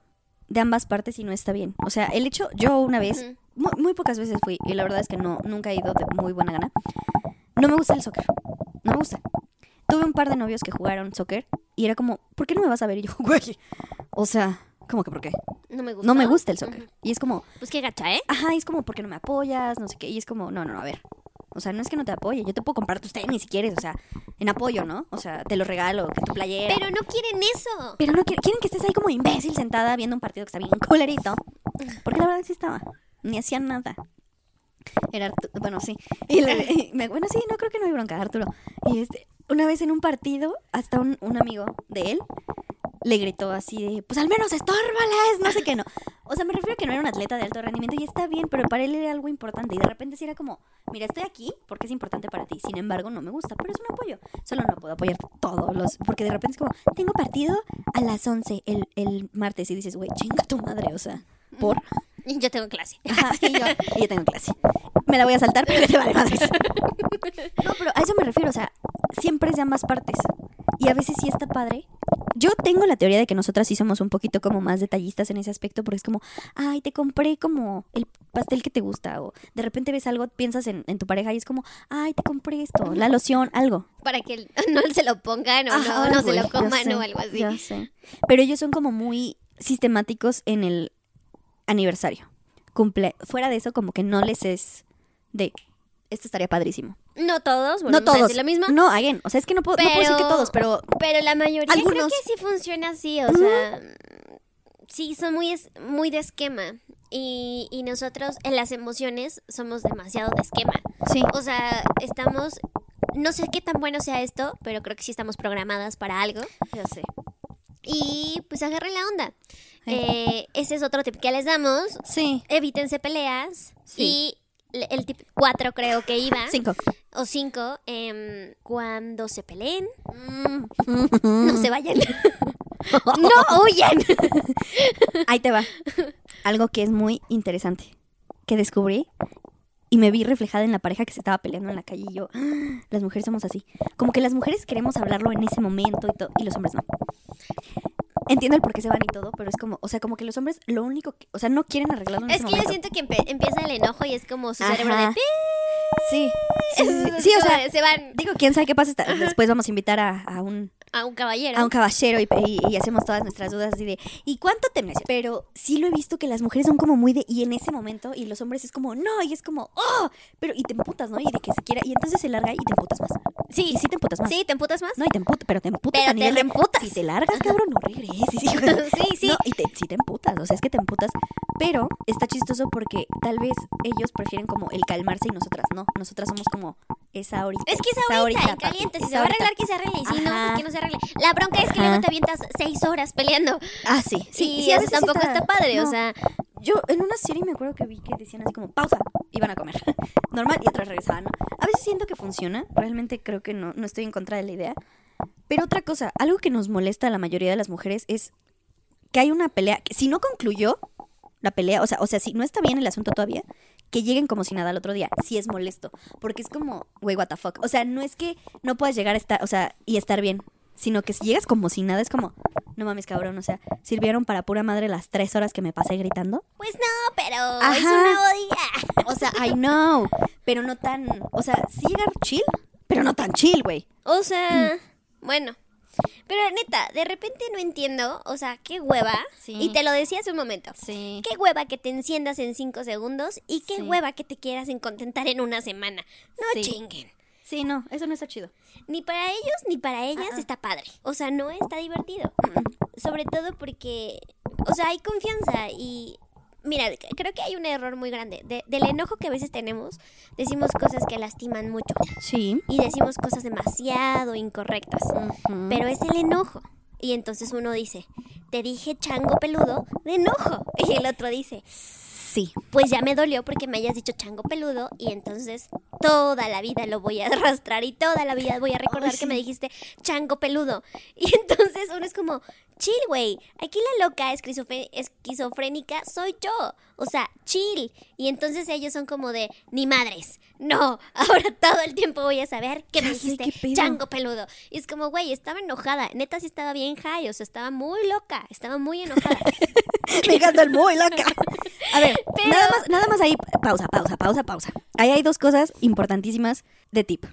de ambas partes y no está bien. O sea, el hecho, yo una vez, muy, muy pocas veces fui y la verdad es que no, nunca he ido de muy buena gana. No me gusta el soccer, no me gusta. Tuve un par de novios que jugaron soccer y era como, ¿por qué no me vas a ver? Y yo, güey, o sea, ¿cómo que por qué? No me gusta. No me gusta el soccer. Y es como, Pues qué gacha, ¿eh? ajá, y es como, ¿por qué no me apoyas? No sé qué. Y es como, no, no, no, a ver. O sea, no es que no te apoye, yo te puedo comprar tus tenis si quieres, o sea, en apoyo, ¿no? O sea, te lo regalo, que tu playera. Pero no quieren eso. Pero no quieren, quieren que estés ahí como imbécil sentada viendo un partido que está bien culerito. Porque la verdad sí estaba. Ni hacían nada. Era Artu- bueno, sí. Y le- y me- bueno, sí, no creo que no hay bronca, Arturo. Y este, una vez en un partido, hasta un, un amigo de él le gritó así de, pues al menos estórbales, no sé qué no. O sea, me refiero a que no era un atleta de alto rendimiento y está bien, pero para él era algo importante. Y de repente sí era como, mira, estoy aquí porque es importante para ti. Sin embargo, no me gusta, pero es un apoyo. Solo no puedo apoyar todos los, porque de repente es como, tengo partido a las 11 el, el martes y dices, güey, chinga tu madre, o sea, por... Y Yo tengo clase. Ajá, y yo, y yo tengo clase. Me la voy a saltar, pero te vale madres. No, pero a eso me refiero, o sea, siempre es de ambas partes. Y a veces sí está padre. Yo tengo la teoría de que nosotras sí somos un poquito como más detallistas en ese aspecto, porque es como, ay, te compré como el pastel que te gusta, o de repente ves algo, piensas en, en tu pareja y es como, ay, te compré esto, la loción, algo. Para que no se lo pongan o Ajá, no, no se lo coman sé, o algo así. Pero ellos son como muy sistemáticos en el aniversario. Cumple, fuera de eso, como que no les es de esto estaría padrísimo. No todos, no volvemos a todos. decir lo mismo. No, again, o sea, es que no puedo, no puedo decir que Pero- todos, pero Pero la mayoría creo Algunos. que sí funciona así, o sea, sí son muy, es- muy de esquema. Y, y nosotros en las emociones somos demasiado de esquema. sí. O sea, estamos, no sé qué tan bueno sea esto, pero creo que sí estamos programadas para algo. Ya sé. Y pues agarren la onda. Eh, ese es otro tip que les damos. Sí. Evítense peleas. Sí. Y el tip 4 creo que iba. Cinco. O 5. cuando se peleen, Mm. no se vayan. no huyan. Ahí te va. Algo que es muy interesante. Que descubrí y me vi reflejada en la pareja que se estaba peleando en la calle y yo, "Ah, las mujeres somos así. Como que las mujeres queremos hablarlo en ese momento y y los hombres no. Entiendo el por qué se van y todo, pero es como, o sea, como que los hombres lo único que, o sea, no quieren arreglarlo en Es ese que yo momento. siento que empieza el enojo y es como su cerebro Ajá. de... Sí, sí, sí, sí, sí, o sea, se van digo, quién sabe qué pasa. Después vamos a invitar a, a un a un caballero. a un caballero y, y- y hacemos todas nuestras dudas así de ¿y cuánto te mereces? Pero sí lo he visto que las mujeres son como muy de y en ese momento y los hombres es como no y es como oh pero y te emputas ¿no? y de que se quiera y entonces se larga y te emputas más Sí. y sí te emputas más Sí, ¿te emputas más? no y te emputas pero te emputas Pero a te nivel de- si te largas cabrón no regreses hijo. Sí, sí. no y te, sí te emputas o sea es que te emputas pero está chistoso porque tal vez ellos prefieren como el calmarse y nosotras no nosotras somos como esa ahorita Es que es ahorita, papi, caliente. Si se va a ahorita. arreglar, que se arregle. Y si no, que no se arregle. La bronca es que Ajá. luego te avientas seis horas peleando. ah sí sí, y sí, eso tampoco está, padre. O sea, Yo en una serie me acuerdo que vi que decían así como pausa, iban a comer. Normal y otras regresaban. A veces siento que funciona, realmente creo que no, no estoy en contra de la idea. Pero otra cosa, algo que nos molesta a la mayoría de las mujeres es que hay una pelea, que si no concluyó la pelea, o sea, o sea, si no está bien el asunto todavía, que lleguen como si nada al otro día, sí es molesto, porque es como, güey, what the fuck. O sea, no es que no puedas llegar a estar, o sea, y estar bien, sino que si llegas como si nada, es como, no mames, cabrón, o sea, sirvieron para pura madre las tres horas que me pasé gritando. pues no, pero Ajá. es una odia. O sea, I know, pero no tan, o sea, sí llegar chill, pero no tan chill, güey. O sea, bueno. Pero neta, de repente no entiendo, o sea, qué hueva. Sí. Y te lo decía hace un momento. Sí. Qué hueva que te enciendas en cinco segundos y qué Sí. hueva que te quieras en contentar en una semana. No Sí. chinguen. Sí, no, eso no está chido. Ni para ellos ni para ellas Ah, ah. está padre. O sea, no está divertido. Sobre todo porque, o sea, hay confianza y... Mira, creo que hay un error muy grande. De- del enojo que a veces tenemos, decimos cosas que lastiman mucho. Sí. Y decimos cosas demasiado incorrectas. Pero es el enojo. Y entonces uno dice, te dije chango peludo de enojo. Y el otro dice, Sí. pues ya me dolió porque me hayas dicho chango peludo y entonces toda la vida lo voy a arrastrar y toda la vida voy a recordar Ay, que me dijiste chango peludo. Y entonces uno es como, chill, güey, aquí la loca esquizofrénica soy yo. O sea, chill. Y entonces ellos son como de, ni madres. No, ahora todo el tiempo voy a saber que Ya me dijiste qué chango peludo. Y es como, güey, estaba enojada. Neta sí estaba bien high, o sea, estaba muy loca, estaba muy enojada. Me encanta el muy loca. A ver, Pero- nada más, nada más ahí, pausa, pausa, pausa, pausa. Ahí hay dos cosas importantísimas de tip.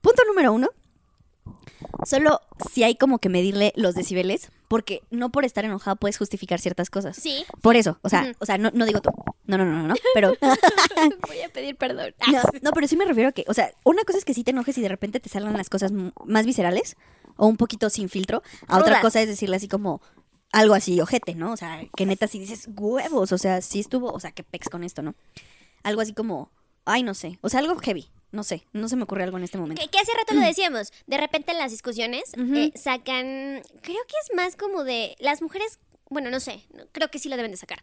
Punto número uno. Solo si hay como que medirle los decibeles, porque no por estar enojado puedes justificar ciertas cosas. Sí. Por eso, o sea, o sea, no, no digo tú. No, no, no, no, no, pero Voy a pedir perdón. no, no, pero sí me refiero a que, o sea, una cosa es que sí te enojes y de repente te salgan las cosas más viscerales o un poquito sin filtro. A otra cosa es decirle así como algo así, ojete, ¿no? O sea, que neta si dices huevos, o sea, sí estuvo, o sea, que pex con esto, ¿no? Algo así como, ay, no sé, o sea, algo heavy, no sé, no se me ocurre algo en este momento. Que, que hace rato lo decíamos. De repente en las discusiones eh, sacan. Creo que es más como de. Las mujeres. Bueno, no sé. Creo que sí lo deben de sacar.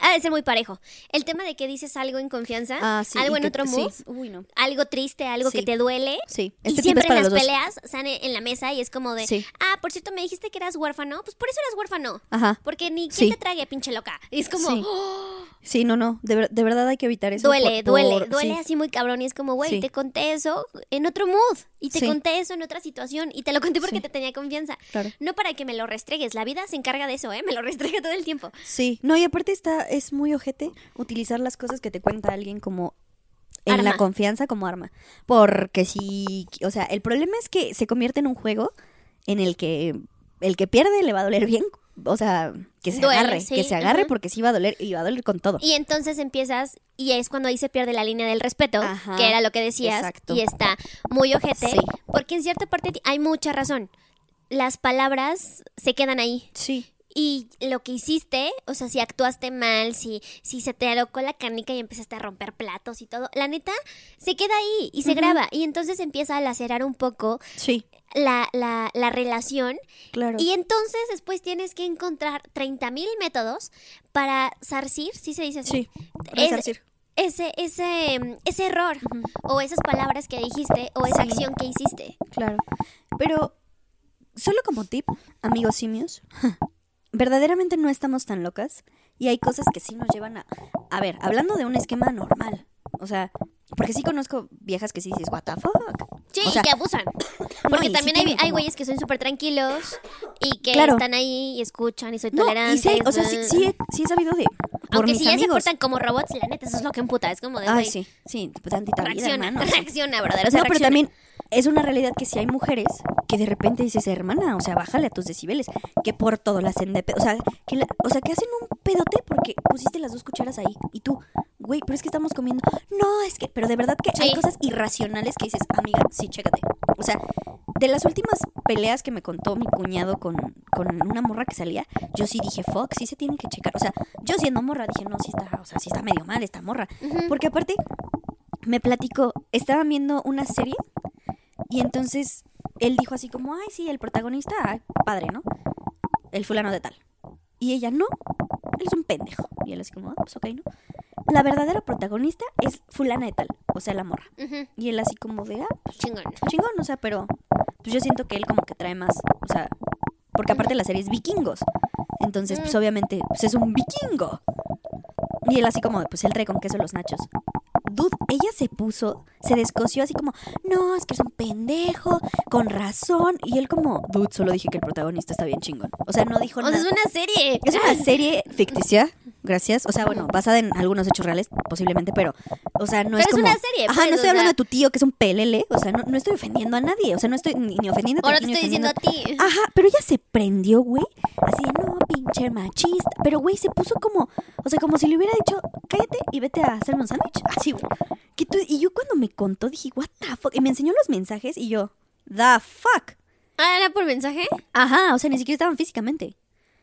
Ha de ser muy parejo. El tema de que dices algo en confianza. Ah, sí, algo y en que- otro sí. mood. Uy, no. Algo triste, algo Sí. que te duele. Sí, Y este tip siempre en las peleas sale en la mesa y es como de. Sí. Ah, por cierto, me dijiste que eras huérfano. Pues por eso eras huérfano. Ajá. Porque ni quién Sí. te trague, pinche loca. Y es como. Sí. ¡oh! Sí, no, no, de, ver- de verdad hay que evitar eso. duele, por- duele, por- duele sí. así muy cabrón. Y es como, güey, Sí. te conté eso en otro mood. Y te Sí. conté eso en otra situación. Y te lo conté porque Sí. te tenía confianza. Claro. No para que me lo restregues. La vida se encarga de eso, ¿eh? Me lo restrega todo el tiempo. Sí, no, y aparte está, es muy ojete utilizar las cosas que te cuenta alguien como en la confianza como arma. Porque si, o sea, el problema es que se convierte en un juego en el que el que pierde le va a doler bien. O sea, que se Duele, agarre, sí, que se agarre porque sí va a doler y va a doler con todo. Y entonces empiezas, y es cuando ahí se pierde la línea del respeto, Ajá, que era lo que decías, exacto. y está muy ojete, Sí. porque en cierta parte hay mucha razón. Las palabras se quedan ahí. Sí. Y lo que hiciste, o sea, si actuaste mal, si, si se te alocó la canica y empezaste a romper platos y todo, la neta, se queda ahí y se graba. Y entonces empieza a lacerar un poco Sí, la, la, la relación. claro. Y entonces después tienes que encontrar 30 mil métodos para zarcir, ¿sí se dice así? sí. Es- resarcir. Ese, ese, ese error, o esas palabras que dijiste, o esa Sí. acción que hiciste. Claro. Pero, solo como tip, amigos simios, verdaderamente no estamos tan locas y hay cosas que sí nos llevan a... A ver, hablando de un esquema normal, o sea, porque sí conozco viejas que sí dices, what the fuck. Sí, O sea, y que abusan. no, Porque y sí también hay, como- güeyes que son súper tranquilos y que Claro. están ahí y escuchan y soy No, tolerante. y sí, o sea, sí, sí, he, sí he sabido de... Por Aunque mis si ya se portan como robots, la neta, eso es lo que emputa. Es como de, Ay, sí, sí, pues tantita vida, reacciona, sea. reacciona, brother. O sea, no, pero también es una realidad que si hay mujeres que de repente dices, hermana, o sea, bájale a tus decibeles, que por todo la hacen de pedo, o sea, que la- o sea, que hacen un pedote porque pusiste las dos cucharas ahí y tú, güey, pero es que estamos comiendo. No, es que, pero de verdad que hay cosas irracionales que dices, amiga, sí, chécate. O sea, de las últimas peleas que me contó mi cuñado con, con una morra que salía, yo sí dije, fuck, sí se tienen que checar. O sea, yo siendo morra dije, no, sí está, o sea, sí está medio mal esta morra. Porque aparte, me platicó, estaban viendo una serie y entonces él dijo así como, ay, sí, el protagonista, ay, padre, ¿no? El fulano de tal. Y ella, no, él es un pendejo. Y él así como, ah, pues ok, ¿no? La verdadera protagonista es fulana de tal, o sea, la morra. Y él así como de, ah, pues Chingón. chingón, o sea, pero pues yo siento que él como que trae más, o sea, porque aparte la serie es vikingos. Entonces, pues Mm. obviamente, pues es un vikingo. Y él así como, pues él trae con queso los nachos. Dude, ella se puso, se descoció así como, no, es que es un pendejo, con razón. Y él como, dude, solo dije que el protagonista está bien chingón. O sea, no dijo O sea, nada. es una serie. Es una serie ficticia, gracias. O sea, bueno, basada en algunos hechos reales, posiblemente, pero, o sea, no Pero es es como... una serie, Ajá, pues, no o estoy hablando sea. de tu tío que es un pelele. O sea, no, no estoy ofendiendo a nadie. O sea, no estoy ni, ni ofendiendo O no ti te estoy diciendo a ti. Ajá, pero ella se prendió, güey. Así de, no, pinche machista. Pero, güey, se puso como, o sea, como si le hubiera dicho, cállate y vete a hacerme un sándwich. Así, güey. Y yo cuando me contó dije, what the fuck. Y me enseñó los mensajes y yo, the fuck. Ah, ¿era por mensaje? Ajá, o sea, ni siquiera estaban físicamente.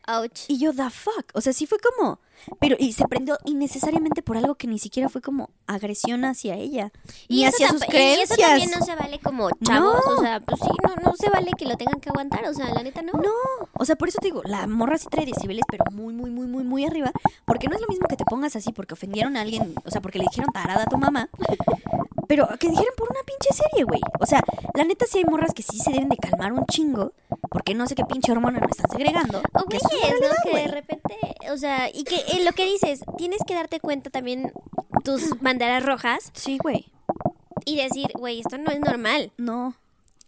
Ouch. Y yo, the fuck. O sea, sí fue como. Pero, y se prendió innecesariamente por algo que ni siquiera fue como agresión hacia ella. Ni eso hacia sus creencias. Y eso también no se vale como chavos. No. O sea, pues sí, no, no se vale que lo tengan que aguantar. O sea, la neta no. No, o sea, por eso te digo, la morra sí trae decibeles, pero muy, muy, muy, muy, muy arriba. Porque no es lo mismo que te pongas así porque ofendieron a alguien, o sea, porque le dijeron tarada a tu mamá. Pero que dijeran por una pinche serie, güey. O sea, la neta sí hay morras que sí se deben de calmar un chingo. Porque no sé qué pinche hormona no están segregando. O que güeyes, ¿no? Que de repente, o sea, y que eh, lo que dices, tienes que darte cuenta también tus banderas rojas Sí, güey. y decir, güey, esto no es normal. No.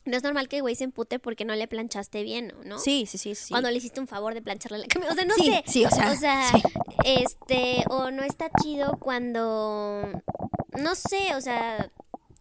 No es normal que el güey se empute porque no le planchaste bien, ¿no? Sí, sí, sí, sí. Cuando le hiciste un favor de plancharle la camisa. O sea, no Sí, sé. sí, o sea, sí. este, o no está chido cuando, no sé, o sea,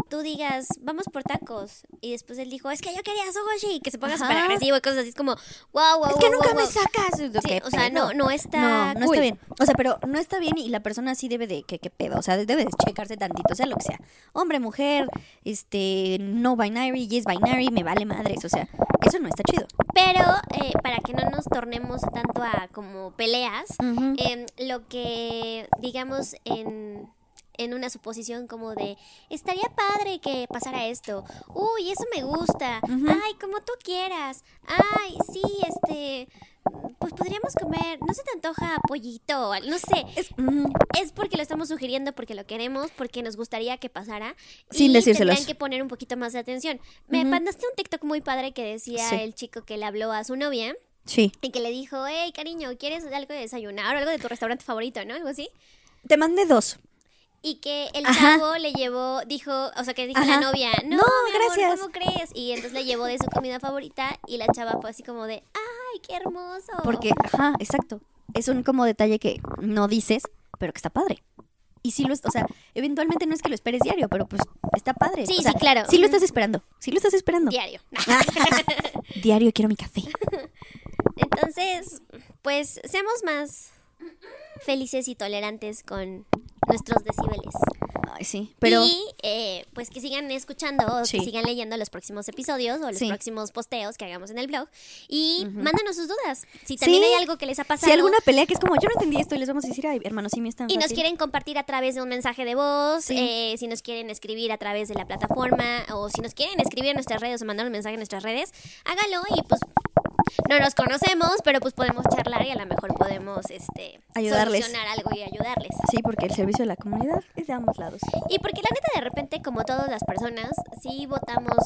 tú digas, vamos por tacos, y después él dijo, es que yo quería sushi, y que se ponga súper agresivo y cosas así, es como, wow, wow, Es que wow, nunca wow, me wow". sacas. Sí, o sea, no, no está No, no cool. está bien. O sea, pero no está bien y la persona sí debe de, ¿qué, qué pedo? O sea, debe de checarse tantito, sea lo que sea. Hombre, mujer, este, no binary, yes binary, me vale madres. O sea, eso no está chido. Pero eh, para que no nos tornemos tanto a como peleas, em, lo que digamos en, en una suposición como de estaría padre que pasara esto, uy, eso me gusta, ay, como tú quieras, ay, sí, este, pues podríamos comer, no se te antoja pollito, no sé. Es. Es porque lo estamos sugiriendo, porque lo queremos, porque nos gustaría que pasara. Sin y decírselos. Que poner un poquito más de atención. Me mandaste un TikTok muy padre que decía Sí. el chico que le habló a su novia Sí. y que le dijo, hey, cariño, ¿quieres algo de desayunar o algo de tu restaurante favorito, no? Algo así. Te mandé dos. Y que el Ajá. chavo le llevó, dijo, o sea, que dijo Ajá. la novia, no, No, mi amor, gracias. ¿cómo crees? Y entonces le llevó de su comida favorita y la chava fue así como de, ay, qué hermoso. Porque, ajá, exacto. Es un como detalle que no dices, pero que está padre. Y sí lo es, o sea, eventualmente no es que lo esperes diario, pero pues está padre. Sí, O sea, sí, claro. Sí lo estás esperando. Sí lo estás esperando. Diario. Diario quiero mi café. Entonces, pues seamos más felices y tolerantes con nuestros decibeles. Ay, sí. Pero Y eh, pues que sigan escuchando o Sí. que sigan leyendo los próximos episodios o los Sí. próximos posteos que hagamos en el blog. Y mándanos sus dudas. Si también Sí. hay algo que les ha pasado. si alguna pelea que es como, yo no entendí esto y les vamos a decir, ay, hermano, sí me están y nos quieren compartir a través de un mensaje de voz, eh, si nos quieren escribir a través de la plataforma o si nos quieren escribir en nuestras redes o mandar un mensaje en nuestras redes, hágalo y pues no nos conocemos, pero pues podemos charlar y a lo mejor podemos este Ayudarles. solucionar algo y ayudarles. Sí, porque el servicio de la comunidad es de ambos lados. Y porque la neta de repente, como todas las personas, sí votamos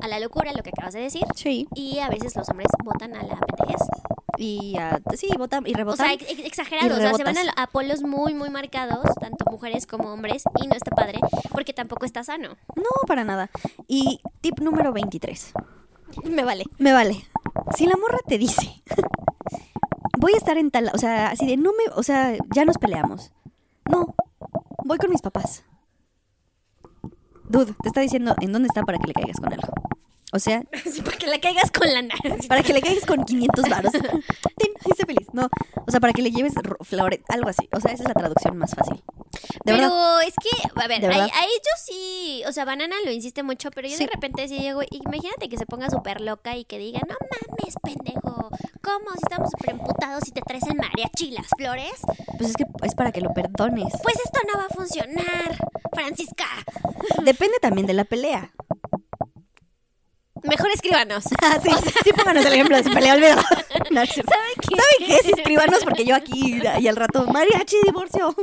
a la locura, lo que acabas de decir, Sí. y a veces los hombres votan a la pendejez. Y ah, sí, votan y O rebotan. sea, ex- ex- exagerado, y o sea, se van a polos muy, muy marcados, tanto mujeres como hombres, y no está padre, porque tampoco está sano. No, para nada. Y tip número 23. Me vale. Me vale. Si la morra te dice, voy a estar en tal, o sea, así de, no me, o sea, ya nos peleamos. No, voy con mis papás. Dude, te está diciendo en dónde está para que le caigas con algo. O sea, para que la caigas con la nariz. para que le caigas con 500 varos. Ten, ahí está feliz. No, o sea, para que le lleves flores, algo así. O sea, esa es la traducción más fácil. De pero verdad. es que, a ver, ¿De a, a ellos sí, o sea, Banana lo insiste mucho, pero yo Sí. de repente sí llego, imagínate que se ponga súper loca y que diga, no mames, pendejo, ¿cómo? Si estamos súper emputados y te traes el mariachi las flores, Pues es que es para que lo perdones. pues esto no va a funcionar, Francisca. Depende también de la pelea. Mejor escríbanos. Ah, sí, sí, pónganos el ejemplo de su pelea, olvídalo. No. ¿Saben qué? ¿Saben qué? Sí, escríbanos porque yo aquí y al rato, mariachi, divorcio.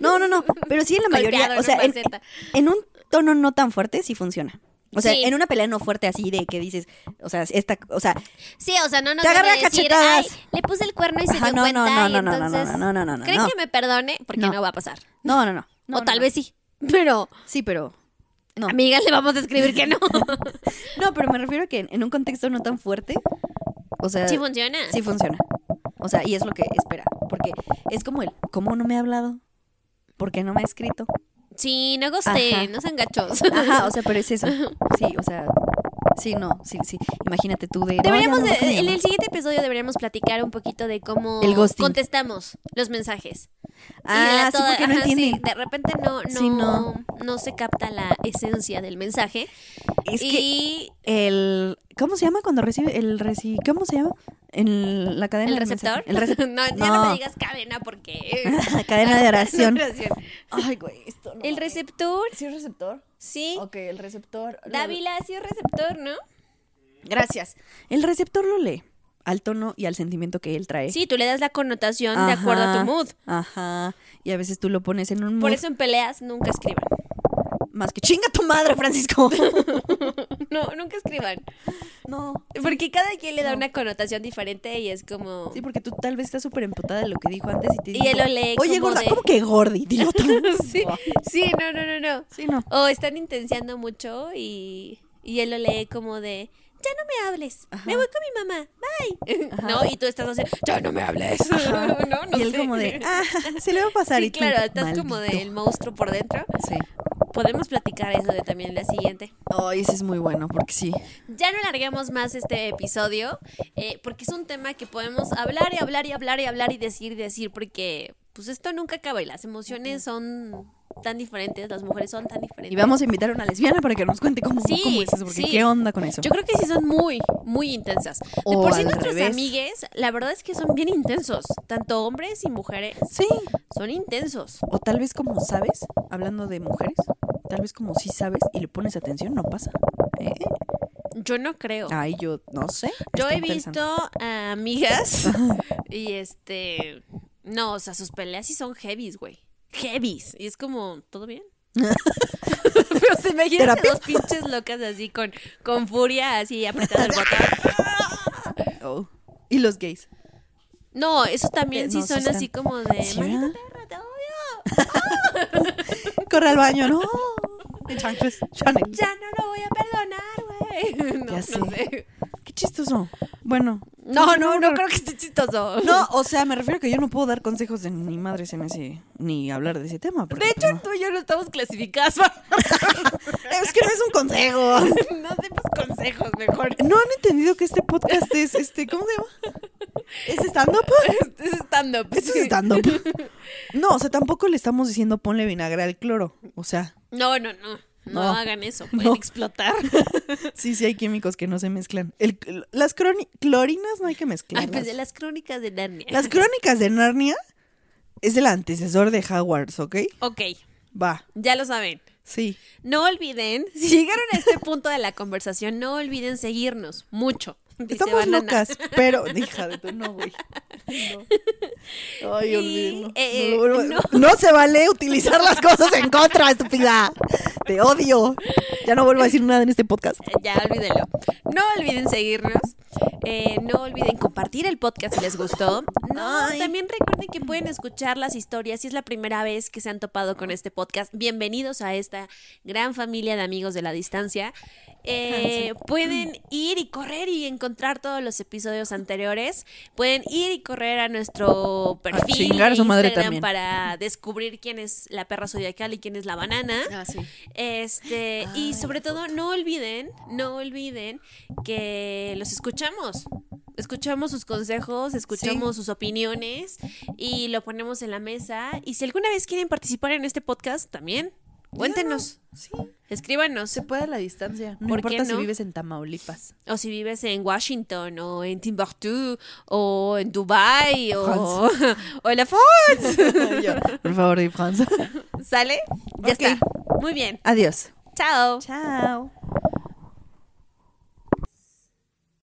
No, no, no. Pero sí en la mayoría, Golpeado o sea, en, en un tono no tan fuerte sí funciona. O sea, Sí. en una pelea no fuerte así de que dices, o sea, esta, o sea, Sí, o sea, no nos Te agarré van a a decir, cachetadas. ay, le puse el cuerno y se Ajá, dio no, cuenta no, no, y no, no, no, entonces, no, no, no, no, ¿creen que me perdone? Porque no. No. va a pasar. no, no, no. no, o tal no, vez sí. Pero, Sí, pero no. amigas, le vamos a escribir que no. No, pero me refiero a que en, un contexto no tan fuerte, o sea, sí funciona. sí funciona. O sea, y es lo que espera, porque es como el, ¿cómo no me ha hablado? ¿Por qué no me ha escrito? Sí, no goste, Ajá. no sean gachos. Ajá, o sea, pero es eso. Sí, o sea, sí, no, sí, sí. Imagínate tú de. Deberíamos, ya no, de- ¿cómo se en el siguiente episodio deberíamos platicar un poquito de cómo El contestamos los mensajes. De Ah, la sí, toda- porque no ajá, sí, entiende. de repente no, no, Sí, no. no se capta la esencia del mensaje. Es que y el. ¿Cómo se llama cuando recibe el reci... ¿Cómo se llama? En la cadena el de receptor. El receptor. no, ya no me digas cadena porque. cadena de oración. oración. Ay, güey, esto no. El receptor, ¿Sí es receptor? sí. Ok, el receptor. Dávila sí es receptor, ¿no? Gracias. El receptor lo lee al tono y al sentimiento que él trae. Sí, tú le das la connotación de acuerdo a tu mood. Ajá. Y a veces tú lo pones en un mood Por eso en peleas nunca escriban. más que chinga tu madre, Francisco. No, nunca escriban. no. Porque cada quien le da No. una connotación diferente y es como... Sí, porque tú tal vez estás súper emputada de lo que dijo antes y te Y dijo, él lo lee Oye, como gorda, de- ¿cómo que gordi? Dilo sí, sí, no, no, no, no. Sí, no. O están intenciando mucho y, y él lo lee como de... ya no me hables, me voy con mi mamá, bye. ¿No? Y tú estás así, ya no me hables. no, no y él sé. como de, ah, se le va a pasar. Sí, y tú, claro, estás como del monstruo por dentro. Sí. Podemos platicar eso de también la siguiente. Ay, ese es muy bueno, porque sí. Ya no larguemos más este episodio, eh, porque es un tema que podemos hablar y hablar y hablar y hablar y decir y decir, porque pues esto nunca acaba y las emociones son tan diferentes, las mujeres son tan diferentes. Y vamos a invitar a una lesbiana para que nos cuente cómo, Sí, cómo es eso, porque sí. qué onda con eso. Yo creo que sí son muy, muy intensas. De O por sí nuestros revés. amigues, la verdad es que son bien intensos. Tanto hombres y mujeres Sí, son intensos. o tal vez como sabes, hablando de mujeres, tal vez como sí sabes y le pones atención, no pasa. ¿Eh? Yo no creo. Ay, yo no sé. Yo he visto a amigas y este... No, o sea, sus peleas sí son heavies, güey. Heavies. Y es como, ¿todo bien? Pero se imaginan dos pinches locas así con, con furia, así apretando el botón. Oh. Y los gays. No, esos también Eh, sí no, son están- así como de... Sí, "Maldita ¿verdad? perra, te odio". Corre al baño, no. En chanclas, Chanel. Ya no lo voy a perdonar, güey. No, Ya no sé. Qué chistoso. Bueno. No, no, no creo que esté chistoso. No, o sea, me refiero a que yo no puedo dar consejos de ni madres en ese, ni hablar de ese tema. porque, De pues, hecho, no. tú y yo no estamos clasificadas para... es que no es un consejo. No demos consejos, mejor. ¿No han entendido que este podcast es, este, ¿cómo se llama? ¿Es stand-up? Es stand-up. Es stand-up. No, o sea, tampoco le estamos diciendo ponle vinagre al cloro. O sea, No, no, no. No, No. hagan eso. Pueden No. explotar. sí, sí hay químicos que no se mezclan. El, las clorinas no hay que Ay, mezclarlas. pues de las crónicas de Narnia. Las crónicas de Narnia es el antecesor de Hogwarts, ¿ok? Ok, Va, ya lo saben. sí. No olviden, si llegaron a este punto de la conversación, no olviden seguirnos mucho. Dice Estamos Banana. locas, pero hija de tu no, güey. No. Ay, olvídenlo. eh, no, lo- no. no se vale utilizar las cosas en contra, estúpida. Te odio. Ya no vuelvo a decir nada en este podcast. Ya olvídenlo. No olviden seguirnos. eh, no olviden compartir el podcast si les gustó. No, Ay. también recuerden que pueden escuchar las historias. Si es la primera vez que se han topado con este podcast, bienvenidos a esta gran familia de amigos de la distancia. Eh, Pueden ir y correr y encontrar todos los episodios anteriores. Pueden ir y correr a nuestro perfil chingar a de su madre Instagram para descubrir quién es la perra zodiacal y quién es la banana. Ah, sí. Este, y sobre todo, no olviden, no olviden que los escuchamos. Escuchamos sus consejos, escuchamos sus opiniones y lo ponemos en la mesa. Y si alguna vez quieren participar en este podcast, también, cuéntenos, Sí. escribanos. Se puede a la distancia. No ¿Por qué importa si vives en Tamaulipas. O si vives en Washington, o en Timbuktu, o en Dubai, o, o en la France. Yo, Por favor, di Franza. ¿Sale? Ya está. Muy bien. Adiós. Chao. Chao.